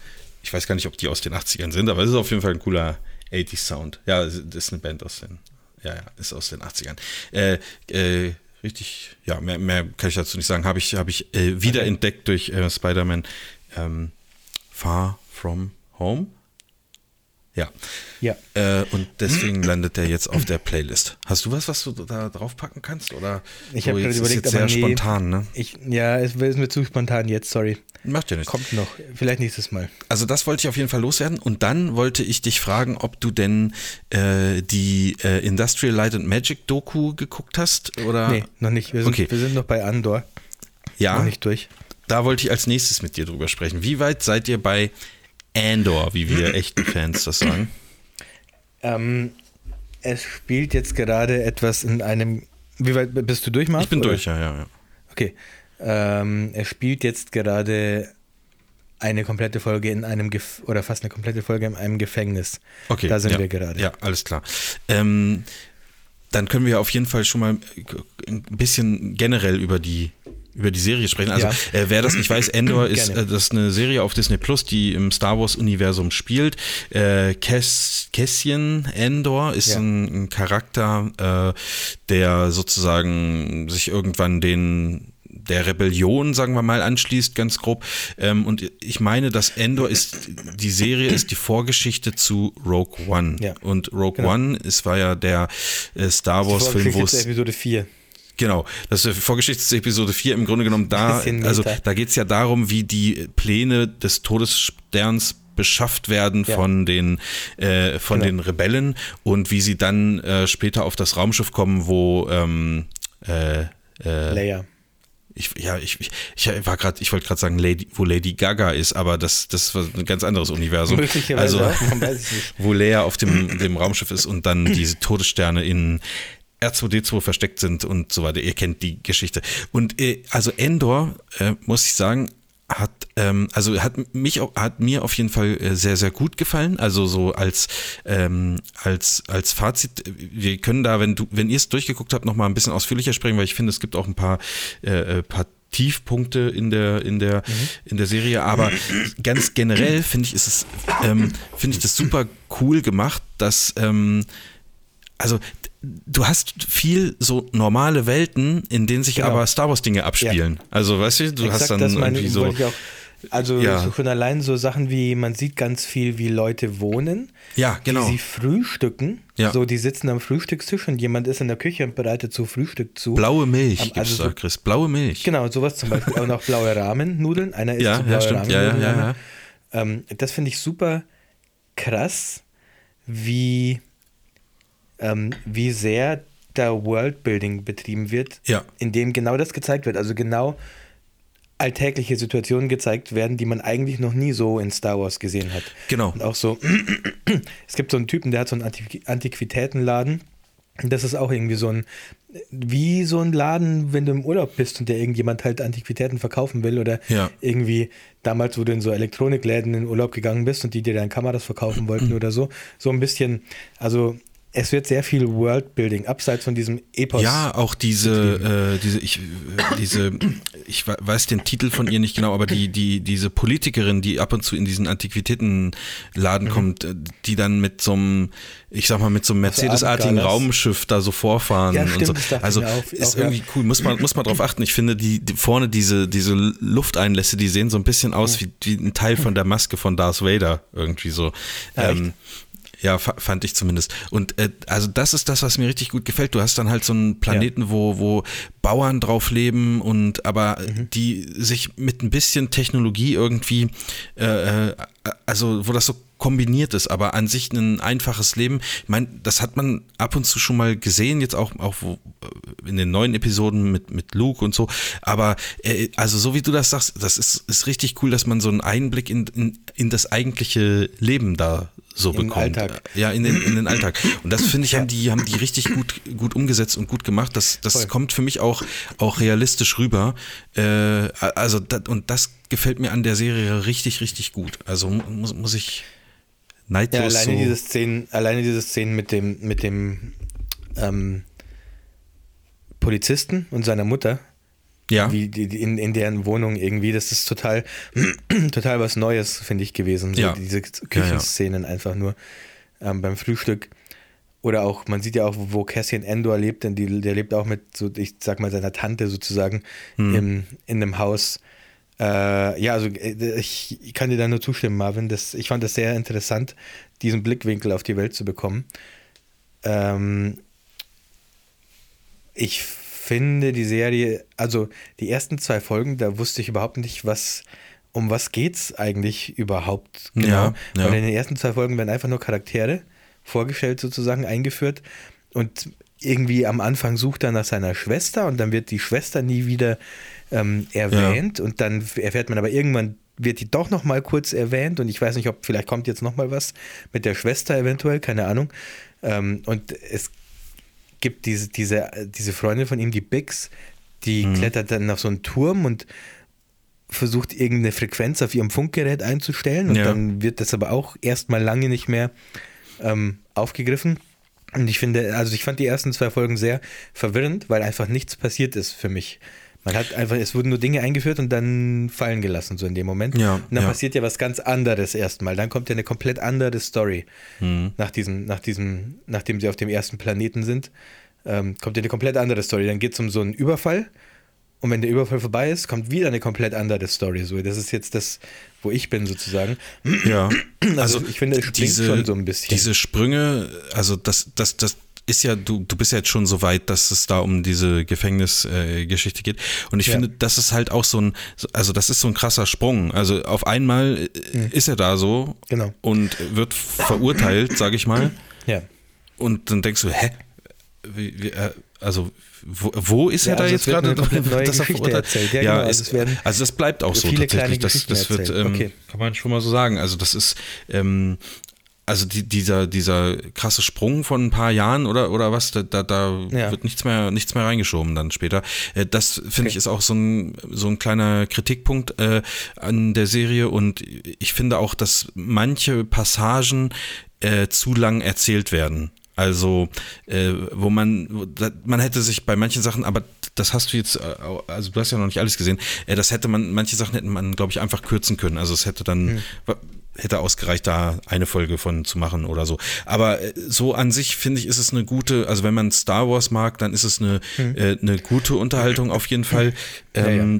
C: ich weiß gar nicht, ob die aus den 80ern sind, aber es ist auf jeden Fall ein cooler 80s Sound. Ja, das ist eine Band aus den, ja, ja, ist aus den 80ern. Äh, äh, richtig, ja, mehr, mehr kann ich dazu nicht sagen. Habe ich, habe ich äh, wiederentdeckt durch äh, Spider-Man ähm, Far From Home. Ja.
B: Ja.
C: Äh, und deswegen landet der jetzt auf der Playlist. Hast du was, was du da draufpacken kannst? Oder
B: Ich
C: so,
B: habe gerade
C: jetzt ist
B: überlegt,
C: jetzt sehr
B: aber nee,
C: spontan, ne?
B: Ich, ja, es ist mir zu spontan jetzt, sorry.
C: Macht ja nichts.
B: Kommt noch, vielleicht nächstes Mal.
C: Also das wollte ich auf jeden Fall loswerden. Und dann wollte ich dich fragen, ob du denn äh, die äh, Industrial Light and Magic Doku geguckt hast? Oder?
B: Nee, noch nicht. Wir sind,
C: Okay.
B: wir sind noch bei Andor.
C: Ja,
B: Noch nicht durch.
C: da wollte ich als nächstes mit dir drüber sprechen. Wie weit seid ihr bei Andor, wie wir echten Fans das sagen?
B: Ähm, es spielt jetzt gerade etwas in einem. Wie weit bist du durch, Marc?
C: Ich bin
B: oder?
C: durch, ja, ja, ja.
B: Okay. Ähm, er spielt jetzt gerade eine komplette Folge in einem Gef oder fast eine komplette Folge in einem Gefängnis.
C: Okay.
B: Da sind
C: ja,
B: wir gerade.
C: Ja, alles klar. Ähm, dann können wir auf jeden Fall schon mal ein bisschen generell über die über die Serie sprechen. Also
B: Ja.
C: äh, wer das nicht weiß, Endor ist, äh, das ist eine Serie auf Disney Plus, die im Star Wars Universum spielt. Äh, Cass, Cassian Endor ist
B: Ja.
C: ein, ein Charakter, äh, der sozusagen sich irgendwann den der Rebellion, sagen wir mal, anschließt, ganz grob. Ähm, und ich meine, dass Endor ist, die Serie ist die Vorgeschichte zu Rogue One.
B: Ja.
C: Und Rogue
B: Genau.
C: One, es war ja der äh, Star Wars-Film, wo es
B: Episode 4.
C: Genau, das ist Vorgeschichte zu Episode 4 im Grunde genommen da, also da geht es ja darum, wie die Pläne des Todessterns beschafft werden
B: Ja.
C: von den äh, von
B: Genau.
C: den Rebellen und wie sie dann äh, später auf das Raumschiff kommen, wo ähm, äh, äh,
B: Leia.
C: ich, ja, ich, ich, ich war gerade, ich wollte gerade sagen, Lady, wo Lady Gaga ist, aber das, das war ein ganz anderes Universum.
B: Möglicherweise
C: also,
B: weiß es nicht.
C: wo Leia auf dem, dem Raumschiff ist und dann diese Todessterne in R2D2 versteckt sind und so weiter. Ihr kennt die Geschichte. Und äh, also Endor, äh, muss ich sagen, hat ähm, also hat mich hat mir auf jeden Fall äh, sehr sehr gut gefallen also so als ähm, als als Fazit wir können da wenn du wenn ihr es durchgeguckt habt noch mal ein bisschen ausführlicher sprechen weil ich finde es gibt auch ein paar äh, äh, paar Tiefpunkte in der in der in der Serie aber ganz generell finde ich ist es ähm, finde ich das super cool gemacht dass ähm, also du hast viel so normale Welten, in denen sich
B: Genau.
C: aber Star Wars Dinge abspielen. Also weißt du, du hast
B: Exakt,
C: dann
B: das meine
C: irgendwie so
B: auch. Also
C: Ja.
B: so schon allein so Sachen wie, man sieht ganz viel, wie Leute wohnen,
C: Ja, genau.
B: wie sie frühstücken.
C: Ja.
B: So, die sitzen am Frühstückstisch und jemand ist in der Küche und bereitet so Frühstück zu.
C: blaue Milch gibt's
B: also
C: da,
B: so-
C: Chris. Blaue Milch.
B: Genau, sowas zum Beispiel. Und auch blaue Rahmennudeln. Einer isst
C: Ja,
B: so
C: ja,
B: blaue
C: stimmt. Ja, ja, ja, ja.
B: Ähm, das finde ich super krass, wie, ähm, wie sehr da Worldbuilding betrieben wird,
C: Ja.
B: in dem genau das gezeigt wird. Also genau alltägliche Situationen gezeigt werden, die man eigentlich noch nie so in Star Wars gesehen hat.
C: Genau.
B: Und auch so, es gibt so einen Typen, der hat so einen Antiqu Antiquitätenladen. Das ist auch irgendwie so ein, wie so ein Laden, wenn du im Urlaub bist und der irgendjemand halt Antiquitäten verkaufen will oder
C: Ja.
B: irgendwie damals, wo du in so Elektronikläden in Urlaub gegangen bist und die dir dann Kameras verkaufen wollten oder so. So ein bisschen, also es wird sehr viel Worldbuilding, abseits von diesem Epos.
C: Ja, auch diese, äh, diese, ich, äh, diese, ich we- weiß den Titel von ihr nicht genau, aber die, die, diese Politikerin, die ab und zu in diesen
B: Mhm.
C: Antiquitätenladen kommt, äh, die dann mit so einem, ich sag mal, mit so einem Mercedes-artigen. Raumschiff da so vorfahren
B: Ja,
C: und
B: stimmt,
C: so. Also
B: auch-
C: ist
B: auch, ja.
C: irgendwie cool, muss man, muss man drauf achten. Ich finde, die, die vorne diese, diese Lufteinlässe, die sehen so ein bisschen aus wie, wie ein Teil von der Maske von Darth Vader, irgendwie so.
B: Ja,
C: ähm, ja, fa- fand ich zumindest. Und äh, also das ist das, was mir richtig gut gefällt. Du hast dann halt so einen Planeten, wo, wo Bauern drauf leben und aber
B: Mhm.
C: die sich mit ein bisschen Technologie irgendwie, äh, äh, also wo das so kombiniert ist, aber an sich ein einfaches Leben. Ich meine, das hat man ab und zu schon mal gesehen, jetzt auch, auch äh, in den neuen Episoden mit, mit Luke und so. Aber äh, also so wie du das sagst, das ist, ist richtig cool, dass man so einen Einblick in, in, in das eigentliche Leben da so
B: Im
C: bekommt.
B: Alltag.
C: Ja, in den, in den Alltag. Und das finde ich, haben die, haben die richtig gut, gut umgesetzt und gut gemacht. Das, das
B: Voll.
C: kommt für mich auch, auch realistisch rüber. Äh, also, dat, und das gefällt mir an der Serie richtig, richtig gut. Also mu- muss, muss ich
B: Ja,
C: neidlos
B: alleine
C: so.
B: diese Szenen, alleine diese Szenen mit dem, mit dem ähm, Polizisten und seiner Mutter.
C: Ja.
B: Wie die, in, in deren Wohnung irgendwie. Das ist total, total was Neues, finde ich, gewesen. So
C: Ja.
B: Diese Küchenszenen einfach nur ähm, beim Frühstück. Oder auch, man sieht ja auch, wo Cassian Endor lebt, denn die, der lebt auch mit, so, ich sag mal, seiner Tante sozusagen
C: Hm.
B: im, in einem Haus. Äh, ja, also äh, ich, ich kann dir da nur zustimmen, Marvin. Das, ich fand das sehr interessant, diesen Blickwinkel auf die Welt zu bekommen. Ähm, ich finde die Serie, also die ersten zwei Folgen, da wusste ich überhaupt nicht, was, um was geht's eigentlich überhaupt genau.
C: Ja, ja.
B: Weil in den ersten zwei Folgen werden einfach nur Charaktere vorgestellt, sozusagen eingeführt. Und irgendwie am Anfang sucht er nach seiner Schwester und dann wird die Schwester nie wieder ähm, erwähnt. Und dann erfährt man aber irgendwann, wird die doch noch mal kurz erwähnt. Und ich weiß nicht, ob vielleicht kommt jetzt noch mal was mit der Schwester eventuell, keine Ahnung. Ähm, und es gibt diese, diese, diese Freundin von ihm, die Bix, die klettert dann auf so einen Turm und versucht irgendeine Frequenz auf ihrem Funkgerät einzustellen und
C: Ja.
B: dann wird das aber auch erstmal lange nicht mehr ähm, aufgegriffen. Und ich finde, also ich fand die ersten zwei Folgen sehr verwirrend, weil einfach nichts passiert ist für mich. Man hat einfach, es wurden nur Dinge eingeführt und dann fallen gelassen, so in dem Moment.
C: Ja,
B: und dann
C: ja.
B: passiert ja was ganz anderes erstmal. Dann kommt ja eine komplett andere Story.
C: Mhm.
B: Nach diesem, nach diesem, nachdem sie auf dem ersten Planeten sind, ähm, kommt ja eine komplett andere Story. Dann geht es um so einen Überfall. Und wenn der Überfall vorbei ist, kommt wieder eine komplett andere Story. So, das ist jetzt das, wo ich bin sozusagen.
C: Ja.
B: Also, ich finde, es springt schon so ein bisschen.
C: Diese Sprünge, also das, das, das ist ja, du, du bist ja jetzt schon so weit, dass es da um diese Gefängnisgeschichte äh, Geschichte geht. Und ich
B: Ja.
C: finde, das ist halt auch so ein, so- also das ist so ein krasser Sprung. Also auf einmal äh, ist er da so
B: Mhm. Genau.
C: und wird verurteilt, sage ich mal.
B: Ja.
C: Und dann denkst du, hä? Wie, wie, äh, also wo, wo ist
B: Ja,
C: er da
B: also
C: jetzt
B: es
C: gerade? er verurteilt?
B: erzählt. Ja,
C: Ja,
B: genau, also
C: ist,
B: es
C: also das bleibt auch so tatsächlich. Das, das wird, ähm,
B: Okay.
C: kann man schon mal so sagen. Also das ist, ähm, also die, dieser, dieser krasse Sprung von ein paar Jahren oder, oder was, da, da, da
B: Ja.
C: wird nichts mehr, nichts mehr reingeschoben dann später. Äh, das finde ich
B: Okay.
C: ist auch so ein, so ein kleiner Kritikpunkt äh, an der Serie und ich finde auch, dass manche Passagen äh, zu lang erzählt werden. Also, äh, wo man, wo- da- man hätte sich bei manchen Sachen, aber das hast du jetzt, äh, also du hast ja noch nicht alles gesehen, äh, das hätte man, manche Sachen hätte man, glaube ich, einfach kürzen können. Also es hätte dann, wa- hätte ausgereicht, da eine Folge von zu machen oder so. Aber äh, so an sich finde ich, ist es eine gute, also wenn man Star Wars mag, dann ist es eine, äh, eine gute Unterhaltung auf jeden Fall.
B: Ja, ja.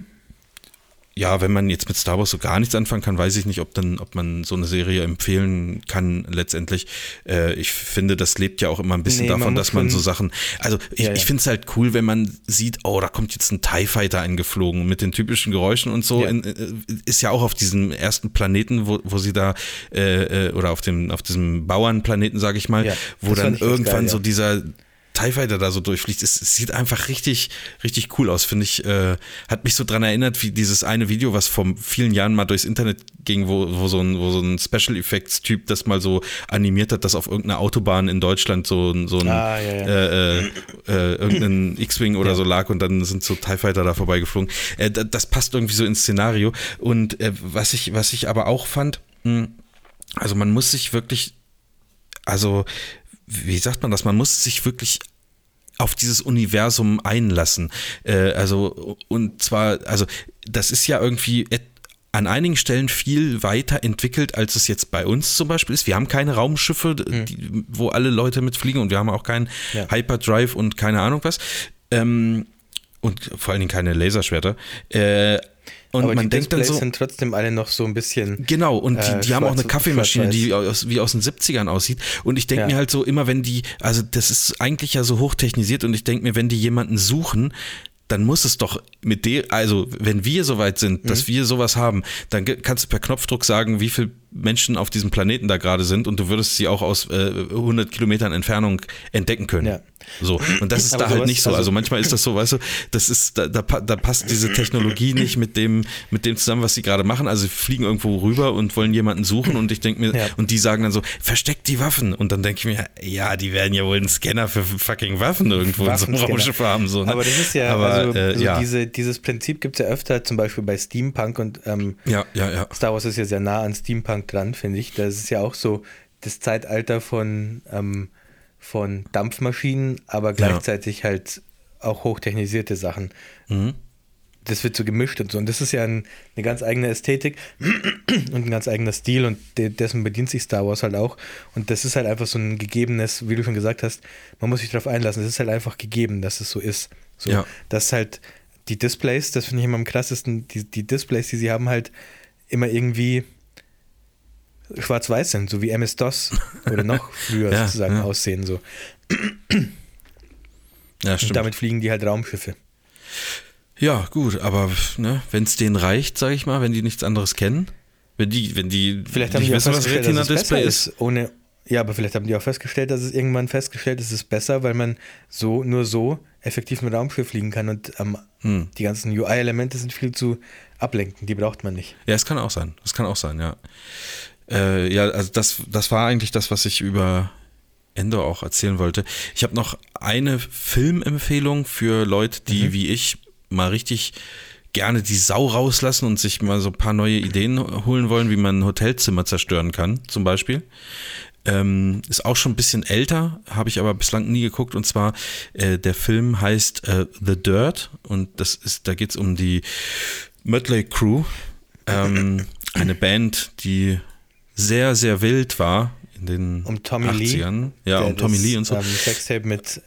C: Ja, wenn man jetzt mit Star Wars so gar nichts anfangen kann, weiß ich nicht, ob dann, ob man so eine Serie empfehlen kann letztendlich. Äh, ich finde, das lebt ja auch immer ein bisschen
B: Nee, man
C: davon,
B: muss
C: dass man so Sachen. Also ich,
B: Ja, ja.
C: ich finde es halt cool, wenn man sieht, oh, da kommt jetzt ein TIE Fighter eingeflogen mit den typischen Geräuschen und so.
B: Ja.
C: In, äh, ist ja auch auf diesem ersten Planeten, wo, wo sie da, äh, äh, oder auf dem, auf diesem Bauernplaneten, sage ich mal, wo
B: das
C: dann irgendwann
B: geil,
C: so dieser TIE Fighter da so durchfliegt. Es, es sieht einfach richtig, richtig cool aus, finde ich. Äh, hat mich so dran erinnert, wie dieses eine Video, was vor vielen Jahren mal durchs Internet ging, wo, wo, so, ein, wo so ein Special Effects Typ das mal so animiert hat, dass auf irgendeiner Autobahn in Deutschland so, ein- so ein
B: Ah, ja, ja.
C: Äh, äh, äh, irgendein X-Wing oder so lag und dann sind so TIE Fighter da vorbeigeflogen. Äh, da- das passt irgendwie so ins Szenario. Und äh, was, ich, was ich aber auch fand, mh, also man muss sich wirklich, also wie sagt man das, man muss sich wirklich auf dieses Universum einlassen. Äh, also, und zwar, also, das ist ja irgendwie an einigen Stellen viel weiter entwickelt, als es jetzt bei uns zum Beispiel ist. Wir haben keine Raumschiffe, die, wo alle Leute mitfliegen und wir haben auch keinen
B: Ja.
C: Hyperdrive und keine Ahnung was. Ähm, und vor allen Dingen keine Laserschwerter. Äh, und
B: Aber
C: man
B: die
C: denkt dann
B: Displays
C: so.
B: sind trotzdem alle noch so ein bisschen.
C: Genau, und die,
B: äh,
C: die haben auch eine Kaffeemaschine, die aus, wie aus den 70ern aussieht. Und ich denke
B: Ja.
C: mir halt so, immer wenn die, also das ist eigentlich ja so hochtechnisiert und ich denke mir, wenn die jemanden suchen, dann muss es doch mit der, also wenn wir soweit sind,
B: Mhm.
C: dass wir sowas haben, dann kannst du per Knopfdruck sagen, wie viele Menschen auf diesem Planeten da gerade sind und du würdest sie auch aus äh, 100 Kilometern Entfernung entdecken können.
B: Ja.
C: So, und das ist
B: Aber
C: da halt nicht so. Also,
B: also-
C: manchmal ist das so, weißt du, das ist, da, da, da passt diese Technologie nicht mit dem, mit dem zusammen, was sie gerade machen. Also sie fliegen irgendwo rüber und wollen jemanden suchen und ich denke mir,
B: Ja.
C: und die sagen dann so, versteckt die Waffen. Und dann denke ich mir, ja, die werden ja wohl einen Scanner für fucking Waffen irgendwo in so einem. Raumschiff haben. So, ne?
B: Aber das ist ja,
C: Aber,
B: also,
C: äh,
B: so
C: ja.
B: diese, dieses Prinzip gibt es ja öfter, zum Beispiel bei Steampunk und ähm,
C: ja, ja, ja.
B: Star Wars ist ja sehr nah an Steampunk dran, finde ich. Das ist ja auch so das Zeitalter von, ähm, von Dampfmaschinen, aber gleichzeitig ja. halt auch hochtechnisierte Sachen. Mhm. Das wird so gemischt und so. Und das ist ja ein, eine ganz eigene Ästhetik und ein ganz eigener Stil und de dessen bedient sich Star Wars halt auch. Und das ist halt einfach so ein gegebenes, wie du schon gesagt hast, man muss sich darauf einlassen. Es ist halt einfach gegeben, dass es so ist. So, ja. Dass halt die Displays, das finde ich immer am krassesten, die, die Displays, die sie haben, halt immer irgendwie schwarz-weiß sind, so wie MS-DOS oder noch früher ja, sozusagen ja. aussehen. So. Ja, stimmt. Und damit fliegen die halt Raumschiffe.
C: Ja, gut, aber ne, wenn es denen reicht, sage ich mal, wenn die nichts anderes kennen, wenn die, wenn die
B: vielleicht haben die wissen, was Retina-Display ist, ist, ohne, ja, aber vielleicht haben die auch festgestellt, dass es irgendwann festgestellt ist, es ist besser, weil man so nur so effektiv mit Raumschiff fliegen kann und ähm, hm. die ganzen UI-Elemente sind viel zu ablenken, die braucht man nicht.
C: Ja, es kann auch sein, es kann auch sein, ja. Äh, ja, also das, das war eigentlich das, was ich über Endor auch erzählen wollte. Ich habe noch eine Filmempfehlung für Leute, die mhm. wie ich mal richtig gerne die Sau rauslassen und sich mal so ein paar neue Ideen holen wollen, wie man ein Hotelzimmer zerstören kann, zum Beispiel. Ähm, ist auch schon ein bisschen älter, habe ich aber bislang nie geguckt. Und zwar, äh, der Film heißt äh, The Dirt und das ist, da geht es um die Mötley Crew. Ähm, eine Band, die sehr, sehr wild war in den
B: um Tommy 80ern.
C: Lee, ja, um Tommy das, Lee und so. Ähm,
B: Sextape mit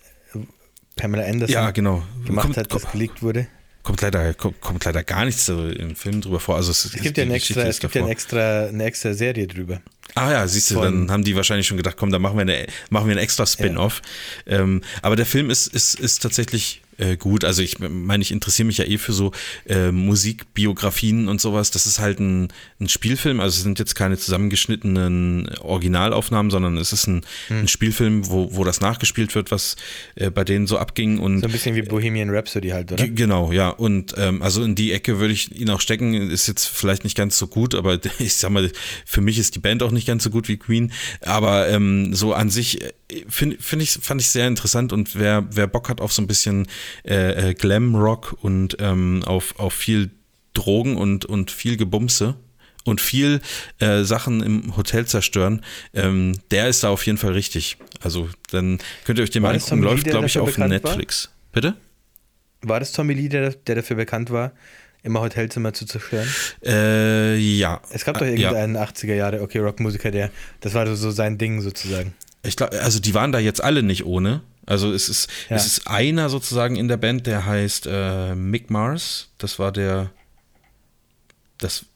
B: Pamela Anderson
C: ja, genau.
B: gemacht kommt, hat, das geleakt wurde.
C: Kommt leider, kommt, kommt, leider gar nichts im Film drüber vor. Also es,
B: es gibt ja, ein extra, es gibt ja ein extra, eine extra Serie drüber.
C: Ah ja, siehst du, dann haben die wahrscheinlich schon gedacht, komm, da machen wir, eine, machen wir ein extra Spin-off. Ja. Ähm, aber der Film ist, ist, ist tatsächlich äh, gut. Also ich meine, ich interessiere mich ja eh für so äh, Musikbiografien und sowas. Das ist halt ein, ein, Spielfilm, also es sind jetzt keine zusammengeschnittenen Originalaufnahmen, sondern es ist ein, hm. ein Spielfilm, wo, wo das nachgespielt wird, was äh, bei denen so abging. Und,
B: so ein bisschen wie Bohemian Rhapsody halt, oder?
C: Genau, ja. Und ähm, also in die Ecke würde ich ihn auch stecken. Ist jetzt vielleicht nicht ganz so gut, aber ich sag mal, für mich ist die Band auch nicht ganz so gut wie Queen. Aber ähm, so an sich äh, finde find ich, fand ich sehr interessant und wer, wer Bock hat auf so ein bisschen äh, äh, Glam-Rock und ähm, auf, auf viel Drogen und, und viel Gebumse und viel äh, Sachen im Hotel zerstören, ähm, der ist da auf jeden Fall richtig. Also dann könnt ihr euch den mal angucken, läuft glaube ich auf Netflix. War? Bitte?
B: War das Tommy Lee, der, der dafür bekannt war, immer Hotelzimmer zu zerstören?
C: Äh, ja.
B: Es gab doch äh, irgendeinen ja. 80er Jahre, okay, Rockmusiker, der, das war so sein Ding sozusagen.
C: Ich glaube, also die waren da jetzt alle nicht ohne. Also es ist, ja. es ist einer sozusagen in der Band, der heißt äh, Mick Mars. Das war der, das,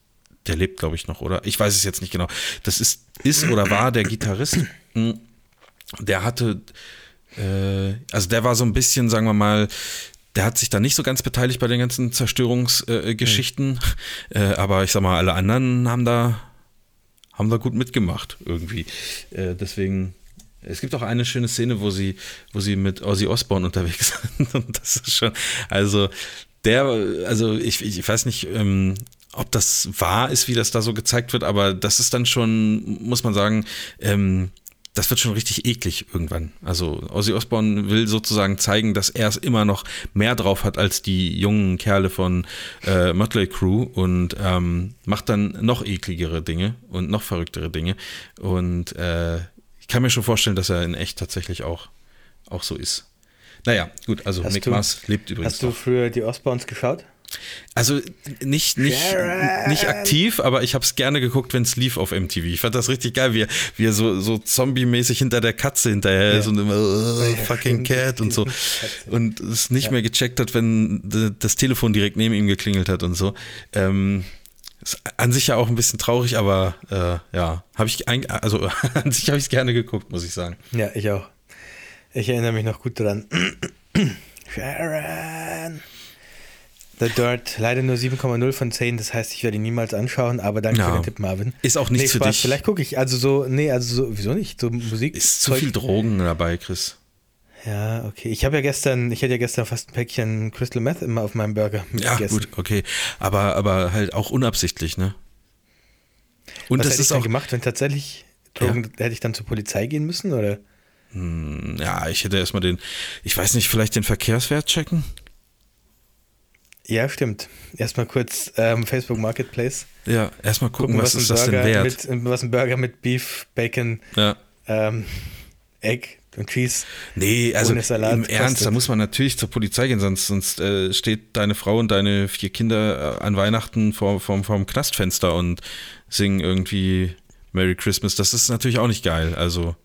C: der lebt, glaube ich, noch, oder? Ich weiß es jetzt nicht genau. Das ist, ist oder war der Gitarrist. Der hatte, äh, also der war so ein bisschen, sagen wir mal, der hat sich da nicht so ganz beteiligt bei den ganzen Zerstörungsgeschichten. Äh, mhm. aber ich sag mal, alle anderen haben da, haben da gut mitgemacht irgendwie. Äh, deswegen es gibt auch eine schöne Szene, wo sie, wo sie mit Ozzy Osbourne unterwegs sind. Und das ist schon, also der, also ich, ich weiß nicht, ähm, ob das wahr ist, wie das da so gezeigt wird, aber das ist dann schon, muss man sagen, ähm, das wird schon richtig eklig irgendwann. Also Ozzy Osbourne will sozusagen zeigen, dass er es immer noch mehr drauf hat als die jungen Kerle von äh, Mötley Crew und ähm, macht dann noch ekligere Dinge und noch verrücktere Dinge. Und äh, ich kann mir schon vorstellen, dass er in echt tatsächlich auch, auch so ist. Naja, gut, also hast Mick Mars lebt übrigens.
B: Hast du früher die Osborns geschaut?
C: Also nicht, nicht, nicht aktiv, aber ich habe es gerne geguckt, wenn es lief auf MTV. Ich fand das richtig geil, wie er, wie er so, so zombie-mäßig hinter der Katze hinterher ja. ist und immer oh, fucking cat und so. Und es nicht ja. mehr gecheckt hat, wenn das Telefon direkt neben ihm geklingelt hat und so. Ähm, ist an sich ja auch ein bisschen traurig, aber äh, ja, habe ich ein, also an sich habe ich es gerne geguckt, muss ich sagen.
B: Ja, ich auch. Ich erinnere mich noch gut dran. Sharon. The Dirt, leider nur 7,0 von 10, das heißt, ich werde ihn niemals anschauen, aber danke ja. für den Tipp, Marvin.
C: Ist auch nicht nee, für dich.
B: Vielleicht gucke ich, also so, nee, also so, wieso nicht? So Musik.
C: Ist zu viel Drogen dabei, Chris.
B: Ja, okay. Ich habe ja gestern, ich hätte ja gestern fast ein Päckchen Crystal Meth immer auf meinem Burger
C: Ja, gut, okay. Aber, aber halt auch unabsichtlich, ne?
B: Und Was das hätte ist ich auch gemacht, wenn tatsächlich Drogen, ja. hätte ich dann zur Polizei gehen müssen, oder?
C: Hm, ja, ich hätte erstmal den, ich weiß nicht, vielleicht den Verkehrswert checken?
B: Ja, stimmt. Erstmal kurz ähm, Facebook Marketplace.
C: Ja, erstmal gucken, gucken, was, was ist das denn wert?
B: Mit, was ein Burger mit Beef, Bacon, ja. ähm, Egg und Cheese.
C: Nee, also
B: ohne Salat
C: im Ernst,
B: kostet.
C: da muss man natürlich zur Polizei gehen, sonst, sonst äh, steht deine Frau und deine vier Kinder äh, an Weihnachten vor, vor, vor dem Knastfenster und singen irgendwie Merry Christmas. Das ist natürlich auch nicht geil. Also,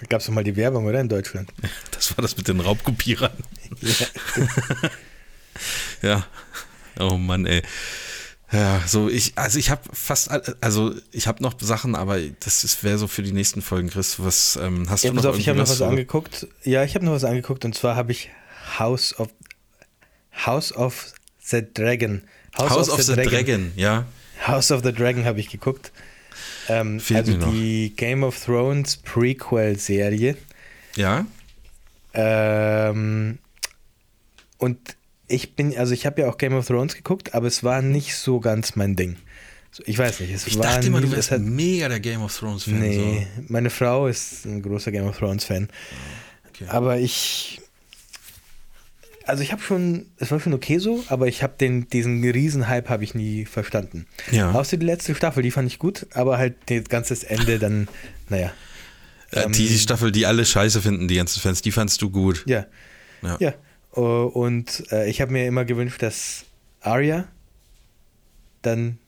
B: Da gab es doch mal die Werbung, oder? In Deutschland.
C: das war das mit den Raubkopierern. Ja. Oh Mann, ey. Ja, so ich, also ich habe fast, also ich habe noch Sachen, aber das wäre so für die nächsten Folgen, Chris. Was ähm, hast
B: Ja,
C: du noch
B: auf, ich habe noch was angeguckt. Ja, ich habe noch was angeguckt und zwar habe ich House of House of the Dragon.
C: House, of, the, Dragon. ja.
B: House of the Dragon habe ich geguckt. Ähm, also die Game of Thrones Prequel-Serie.
C: Ja.
B: Ähm, und ich bin, also ich habe ja auch Game of Thrones geguckt, aber es war nicht so ganz mein Ding. So, ich weiß nicht, es
C: Ich
B: war
C: dachte immer,
B: nie,
C: du wärst
B: hat,
C: mega der Game of Thrones Fan.
B: Nee, meine Frau ist ein großer Game of Thrones Fan.
C: Okay.
B: Aber ich. Also ich habe schon, es war schon okay so, aber ich habe den, diesen Riesenhype habe ich nie verstanden.
C: Ja.
B: Außer die letzte Staffel, die fand ich gut, aber halt das ganze Ende dann, naja.
C: So. Äh, die, die Staffel, die alle scheiße finden, die ganzen Fans, die fandst du gut.
B: Ja.
C: Ja.
B: Ja. Oh, Und äh, ich habe mir immer gewünscht, dass Arya dann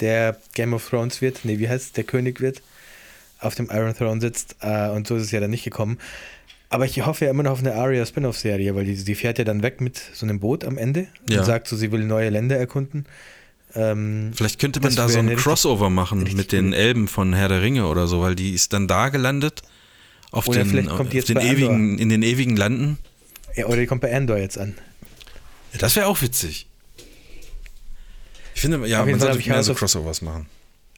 B: der Game of Thrones wird, nee, wie heißt es, der König wird, auf dem Iron Throne sitzt. Äh, und so ist es ja dann nicht gekommen. Aber ich hoffe ja immer noch auf eine Arya Spin-off-Serie, weil die, die fährt ja dann weg mit so einem Boot am Ende
C: Ja.
B: und sagt so, sie will neue Länder erkunden. Ähm,
C: Vielleicht könnte man da so ein Crossover machen mit den. Elben von Herr der Ringe oder so, weil die ist dann da gelandet auf
B: Oder
C: den, auf den ewigen, in den ewigen Landen.
B: Ja, oder die kommt bei Andor jetzt an.
C: Ja, das wäre auch witzig. Ich finde, ja, man sollte mehr
B: House
C: so Crossovers machen.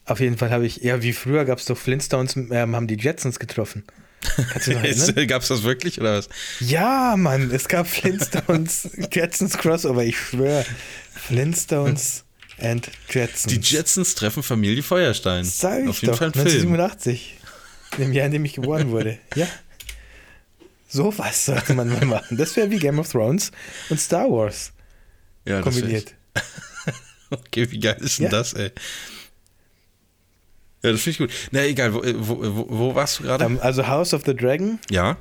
B: Auf jeden Fall habe ich, ja, wie früher gab es doch Flintstones, ähm, haben die Jetsons getroffen.
C: Gab es das wirklich oder was?
B: Ja, Mann, es gab Flintstones, Jetsons Crossover, ich schwöre. Flintstones and Jetsons.
C: Die Jetsons treffen Familie Feuerstein.
B: Sag ich
C: Auf jeden
B: doch,
C: Fall ein Film.
B: 1987. Im Jahr, in dem ich geboren wurde. Ja. Sowas sollte man mal machen. Das wäre wie Game of Thrones und Star Wars
C: Ja,
B: kombiniert.
C: Okay, wie geil ist denn
B: Ja.
C: das, ey? Ja, das finde ich gut. Na, egal, wo, wo, wo, wo warst du gerade?
B: Ähm, also House of the Dragon
C: ja.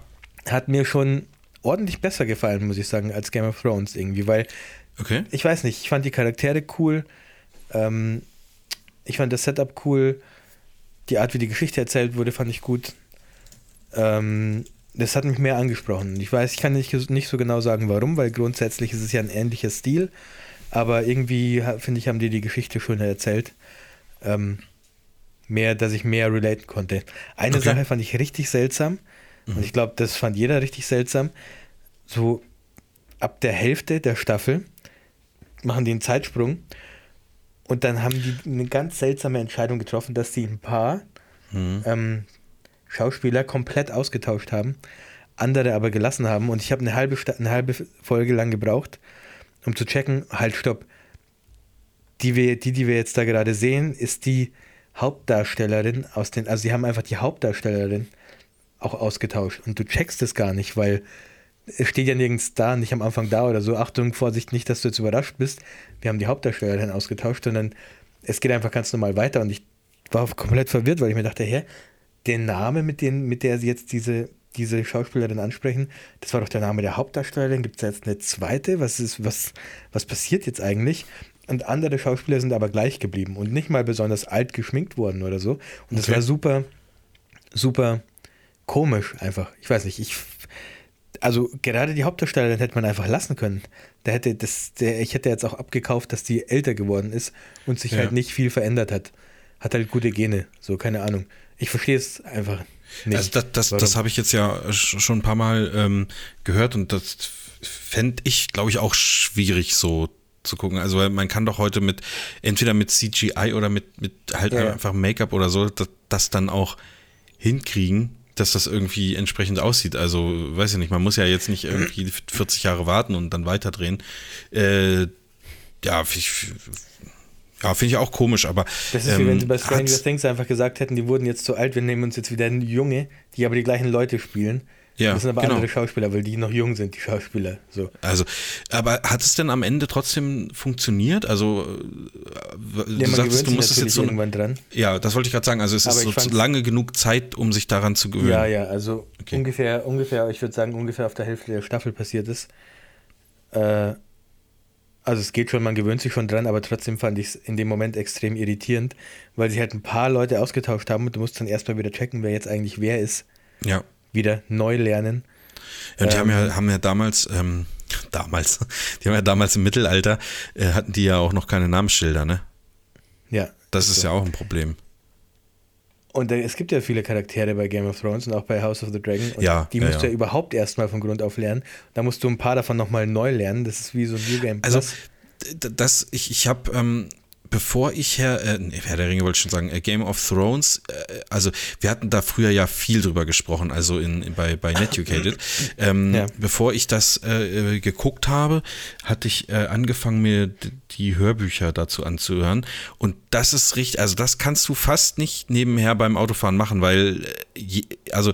B: hat mir schon ordentlich besser gefallen, muss ich sagen, als Game of Thrones irgendwie, weil
C: Okay.
B: ich weiß nicht, ich fand die Charaktere cool, ähm, ich fand das Setup cool, die Art, wie die Geschichte erzählt wurde, fand ich gut. Ähm, das hat mich mehr angesprochen. Ich weiß, ich kann nicht, nicht so genau sagen, warum, weil grundsätzlich ist es ja ein ähnlicher Stil, aber irgendwie finde ich, haben die die Geschichte schöner erzählt. Ähm, mehr, dass ich mehr relaten konnte. Eine
C: Okay.
B: Sache fand ich richtig seltsam und ich glaube, das fand jeder richtig seltsam. So ab der Hälfte der Staffel machen die einen Zeitsprung und dann haben die eine ganz seltsame Entscheidung getroffen, dass sie ein paar
C: Mhm.
B: ähm, Schauspieler komplett ausgetauscht haben, andere aber gelassen haben. Und ich habe eine halbe, eine halbe Folge lang gebraucht, um zu checken, halt stopp, die, wir, die, die wir jetzt da gerade sehen, ist die Hauptdarstellerin aus den, also sie haben einfach die Hauptdarstellerin auch ausgetauscht. Und du checkst es gar nicht, weil es steht ja nirgends da, nicht am Anfang da oder so. Achtung, Vorsicht, nicht, dass du jetzt überrascht bist. Wir haben die Hauptdarstellerin ausgetauscht, sondern es geht einfach ganz normal weiter. Und ich war komplett verwirrt, weil ich mir dachte, hä, der Name, mit, den, mit der sie jetzt diese, diese Schauspielerin ansprechen, das war doch der Name der Hauptdarstellerin. Gibt es jetzt eine zweite? Was ist, was, was passiert jetzt eigentlich? Und andere Schauspieler sind aber gleich geblieben und nicht mal besonders alt geschminkt worden oder so. Und das
C: Okay.
B: war super, super komisch einfach. Ich weiß nicht, ich also gerade die Hauptdarstellerin hätte man einfach lassen können. Da hätte das, der, ich hätte jetzt auch abgekauft, dass die älter geworden ist und sich
C: Ja.
B: halt nicht viel verändert hat. Hat halt gute Gene, so keine Ahnung. Ich verstehe es einfach nicht.
C: Also das, das, das habe ich jetzt ja sch- schon ein paar Mal ähm, gehört und das fände ich, glaube ich, auch schwierig so zu gucken. Also man kann doch heute mit, entweder mit CGI oder mit, mit halt
B: Ja,
C: einfach Make-up oder so, das, das dann auch hinkriegen, dass das irgendwie entsprechend aussieht. Also, weiß ich nicht, man muss ja jetzt nicht irgendwie 40 Jahre warten und dann weiterdrehen. Äh, ja, ich, ja, finde ich auch komisch, aber
B: das ist wie wenn sie bei
C: ähm,
B: Stranger Things einfach gesagt hätten, die wurden jetzt zu alt, wir nehmen uns jetzt wieder Junge, die aber die gleichen Leute spielen.
C: Ja,
B: das sind aber
C: genau.
B: andere Schauspieler, weil die noch jung sind, die Schauspieler. So.
C: Also, aber hat es denn am Ende trotzdem funktioniert? Also, äh, du
B: Ja, gewöhnt
C: du musstest
B: natürlich
C: jetzt so.
B: irgendwann dran.
C: Ja, das wollte ich gerade sagen. Also, es
B: Aber
C: ist so lange genug Zeit, um sich daran zu gewöhnen.
B: Ja, ja, also
C: Okay.
B: ungefähr, ungefähr, ich würde sagen, ungefähr auf der Hälfte der Staffel passiert ist. Äh, also es geht schon, man gewöhnt sich schon dran, aber trotzdem fand ich es in dem Moment extrem irritierend, weil sie halt ein paar Leute ausgetauscht haben und du musst dann erstmal wieder checken, wer jetzt eigentlich wer ist,
C: Ja.
B: wieder neu lernen.
C: Ja, und die haben,
B: Ähm,
C: ja, haben ja damals, ähm, damals, die haben ja damals im Mittelalter, äh, hatten die ja auch noch keine Namensschilder, ne?
B: Ja.
C: Das ist
B: so.
C: ja auch ein Problem.
B: Und es gibt ja viele Charaktere bei Game of Thrones und auch bei House of the Dragon. Und
C: Ja,
B: die
C: ja,
B: musst du
C: ja.
B: ja überhaupt erstmal von Grund auf lernen. Da musst du ein paar davon nochmal neu lernen. Das ist wie so ein New Game
C: Also,
B: Plus.
C: das, ich, ich habe, ähm, bevor ich Herr, äh, nee, Herr der Ringe wollte ich schon sagen, äh, Game of Thrones, äh, also wir hatten da früher ja viel drüber gesprochen, also in, in bei, bei Netucated. Ähm,
B: Ja.
C: Bevor ich das äh, äh, geguckt habe, hatte ich äh, angefangen, mir die Hörbücher dazu anzuhören. Und das ist richtig, also das kannst du fast nicht nebenher beim Autofahren machen, weil, äh, je, also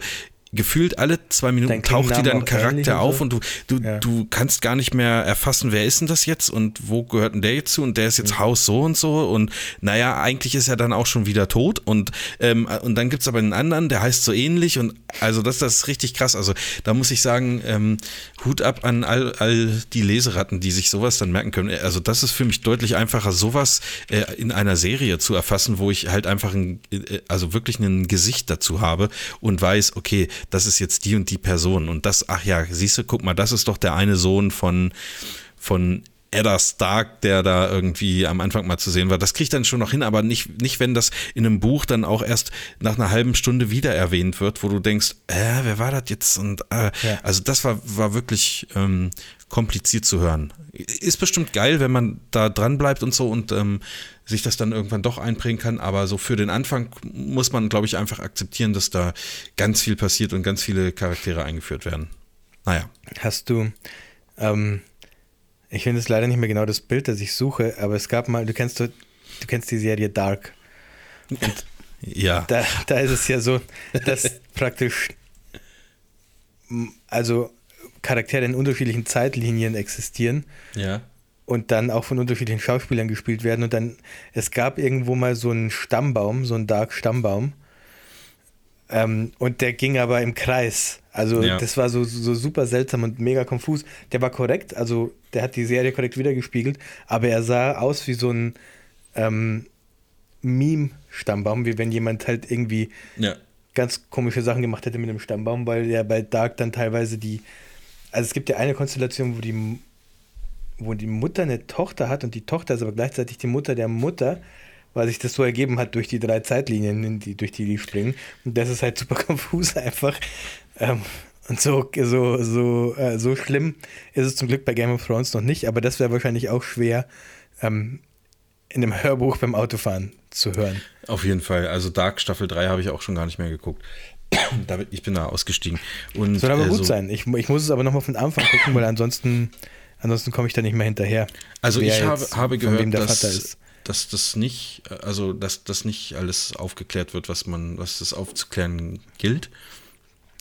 C: gefühlt alle zwei Minuten taucht
B: klingen
C: wieder ein
B: Namen auch ähnlich
C: Charakter auf und du, du,
B: Ja.
C: du kannst gar nicht mehr erfassen, wer ist denn das jetzt und wo gehört denn der jetzt zu und der ist
B: Mhm.
C: jetzt Haus so und so und naja, eigentlich ist er dann auch schon wieder tot und, ähm, und dann gibt es aber einen anderen, der heißt so ähnlich und also das, das ist richtig krass. Also da muss ich sagen, ähm, Hut ab an all, all die Leseratten, die sich sowas dann merken können. Also das ist für mich deutlich einfacher, sowas äh, in einer Serie zu erfassen, wo ich halt einfach ein, äh, also wirklich ein Gesicht dazu habe und weiß, okay, das ist jetzt die und die Person. Und das, ach ja, siehst du, guck mal, das ist doch der eine Sohn von, von Eddard Stark, der da irgendwie am Anfang mal zu sehen war. Das kriegt dann schon noch hin, aber nicht, nicht, wenn das in einem Buch dann auch erst nach einer halben Stunde wieder erwähnt wird, wo du denkst, äh, wer war das jetzt? Und äh,
B: Ja.
C: also das war, war wirklich ähm, kompliziert zu hören. Ist bestimmt geil, wenn man da dran bleibt und so und ähm, sich das dann irgendwann doch einprägen kann, aber so für den Anfang muss man, glaube ich, einfach akzeptieren, dass da ganz viel passiert und ganz viele Charaktere eingeführt werden. Naja.
B: Hast du, ähm, ich finde es leider nicht mehr genau das Bild, das ich suche, aber es gab mal, du kennst, du, du kennst die Serie Dark.
C: Ja.
B: Da, da ist es ja so, dass praktisch, also Charaktere in unterschiedlichen Zeitlinien existieren
C: Ja.
B: und dann auch von unterschiedlichen Schauspielern gespielt werden. Und dann, es gab irgendwo mal so einen Stammbaum, so einen Dark-Stammbaum. Ähm, und der ging aber im Kreis. Also
C: Ja.
B: das war so, so super seltsam und mega konfus. Der war korrekt, also der hat die Serie korrekt wiedergespiegelt, aber er sah aus wie so ein ähm, Meme-Stammbaum, wie wenn jemand halt irgendwie
C: Ja.
B: ganz komische Sachen gemacht hätte mit dem Stammbaum, weil ja bei Dark dann teilweise die, also es gibt ja eine Konstellation, wo die, wo die Mutter eine Tochter hat und die Tochter ist aber gleichzeitig die Mutter der Mutter, weil sich das so ergeben hat durch die drei Zeitlinien, in die, durch die die springen. Und das ist halt super konfus einfach. Ähm, und so, so, so, äh, so schlimm ist es zum Glück bei Game of Thrones noch nicht, aber das wäre wahrscheinlich auch schwer ähm, in einem Hörbuch beim Autofahren zu hören.
C: Auf jeden Fall. Also Dark Staffel 3 habe ich auch schon gar nicht mehr geguckt. Ich bin da ausgestiegen. Und,
B: Soll aber
C: äh,
B: gut
C: so-
B: sein. Ich, ich muss es aber nochmal von Anfang gucken, weil ansonsten, ansonsten komme ich da nicht mehr hinterher.
C: Also ich habe, habe gehört, dass, dass das nicht, also dass das nicht alles aufgeklärt wird, was man, was das aufzuklären gilt.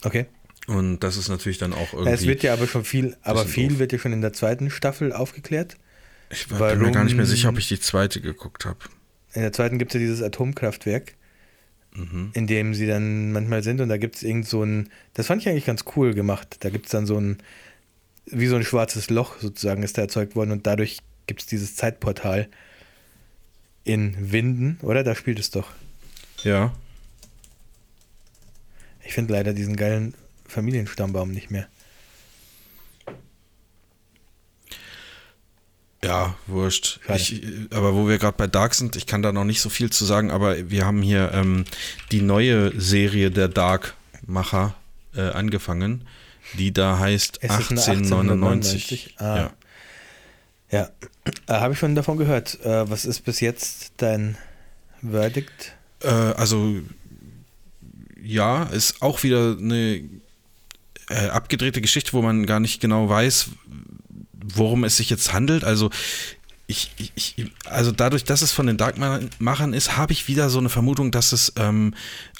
B: Okay.
C: Und das ist natürlich dann auch irgendwie.
B: Es wird ja aber schon viel, aber viel
C: doof.
B: wird ja schon in der zweiten Staffel aufgeklärt.
C: ich bin mir gar nicht mehr sicher, ob ich die zweite geguckt habe.
B: In der zweiten gibt es ja dieses Atomkraftwerk,
C: Mhm.
B: in dem sie dann manchmal sind und da gibt es irgend so ein, das fand ich eigentlich ganz cool gemacht. Da gibt es dann so ein, wie so ein schwarzes Loch sozusagen ist da erzeugt worden und dadurch gibt es dieses Zeitportal in Winden, oder? Da spielt es doch.
C: Ja.
B: Ich finde leider diesen geilen Familienstammbaum nicht mehr.
C: Ja, wurscht. Ich, aber wo wir gerade bei Dark sind, ich kann da noch nicht so viel zu sagen, aber wir haben hier ähm, die neue Serie der Dark-Macher äh, angefangen, die da heißt
B: Es ist eine
C: 1899.
B: 1899. Ah.
C: Ja.
B: Ja, äh, habe ich schon davon gehört. Äh, was ist bis jetzt dein Verdict?
C: Äh, also, ja, ist auch wieder eine äh, abgedrehte Geschichte, wo man gar nicht genau weiß, worum es sich jetzt handelt. Also, ich, ich, also dadurch, dass es von den Dark-Machern ist, habe ich wieder so eine Vermutung, dass es ähm,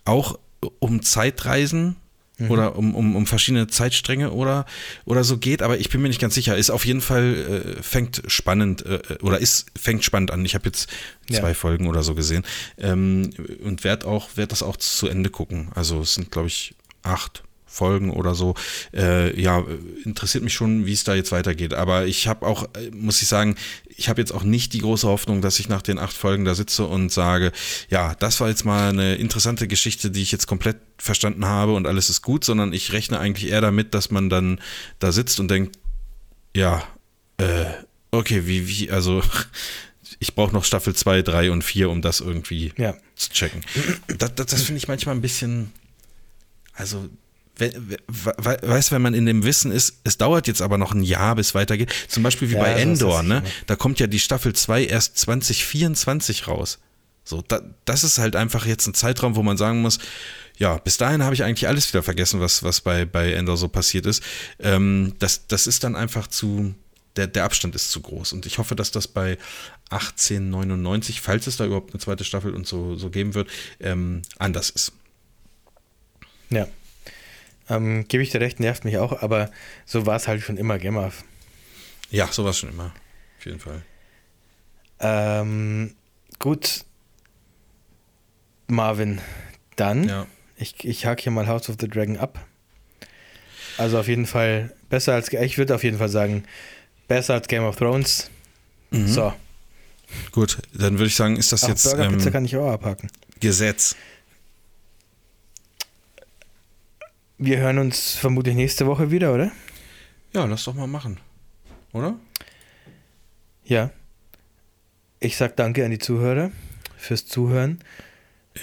C: auch um Zeitreisen oder um, um, um verschiedene Zeitstränge oder, oder so geht, aber ich bin mir nicht ganz sicher. Ist auf jeden Fall, äh, fängt spannend äh, oder ist, fängt spannend an. Ich habe jetzt zwei
B: Ja.
C: Folgen oder so gesehen ähm, und werde auch, werd das auch zu Ende gucken. Also es sind, glaube ich, acht Folgen oder so. Äh, ja, interessiert mich schon, wie es da jetzt weitergeht. Aber ich habe auch, äh, muss ich sagen, ich habe jetzt auch nicht die große Hoffnung, dass ich nach den acht Folgen da sitze und sage, ja, das war jetzt mal eine interessante Geschichte, die ich jetzt komplett verstanden habe und alles ist gut, sondern ich rechne eigentlich eher damit, dass man dann da sitzt und denkt, ja, äh, okay, wie, wie, also ich brauche noch Staffel 2, 3 und 4, um das irgendwie
B: Ja.
C: zu checken. Das, das, das finde ich manchmal ein bisschen, also, we, we, we, weißt du, wenn man in dem Wissen ist, es dauert jetzt aber noch ein Jahr, bis weitergeht, zum Beispiel wie
B: Ja,
C: bei Endor, ne? Da kommt ja die Staffel 2 erst 2024 raus. So, da, das ist halt einfach jetzt ein Zeitraum, wo man sagen muss, ja, bis dahin habe ich eigentlich alles wieder vergessen, was, was bei, bei Endor so passiert ist. Ähm, das, das ist dann einfach zu, der, der Abstand ist zu groß. Und ich hoffe, dass das bei 1899, falls es da überhaupt eine zweite Staffel und so, so geben wird, ähm, anders ist.
B: Ja. Ähm, Gebe ich dir recht, nervt mich auch, aber so war es halt schon immer, Game of.
C: Ja, sowas schon immer. Auf jeden Fall.
B: Ähm, gut. Marvin, dann.
C: Ja.
B: Ich, ich hake hier mal House of the Dragon ab. Also auf jeden Fall besser als, ich würde auf jeden Fall sagen, besser als Game of Thrones.
C: Mhm.
B: So,
C: Gut, dann würde ich sagen, ist das
B: Ach,
C: jetzt
B: Burger Pizza
C: ähm,
B: kann ich auch abhaken.
C: Gesetz.
B: Wir hören uns vermutlich nächste Woche wieder, oder?
C: Ja, lass doch mal machen. Oder?
B: Ja. Ich sag danke an die Zuhörer fürs Zuhören.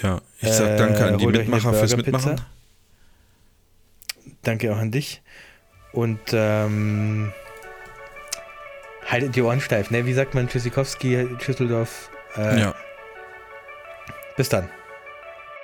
C: Ja, ich sag
B: Äh,
C: danke an die
B: euch eine
C: Mitmacher fürs. Mitmachen.
B: Danke auch an dich. Und ähm, haltet die Ohren steif, ne? Wie sagt man Tschüssikowski, Schüsseldorf? Äh,
C: Ja.
B: Bis dann.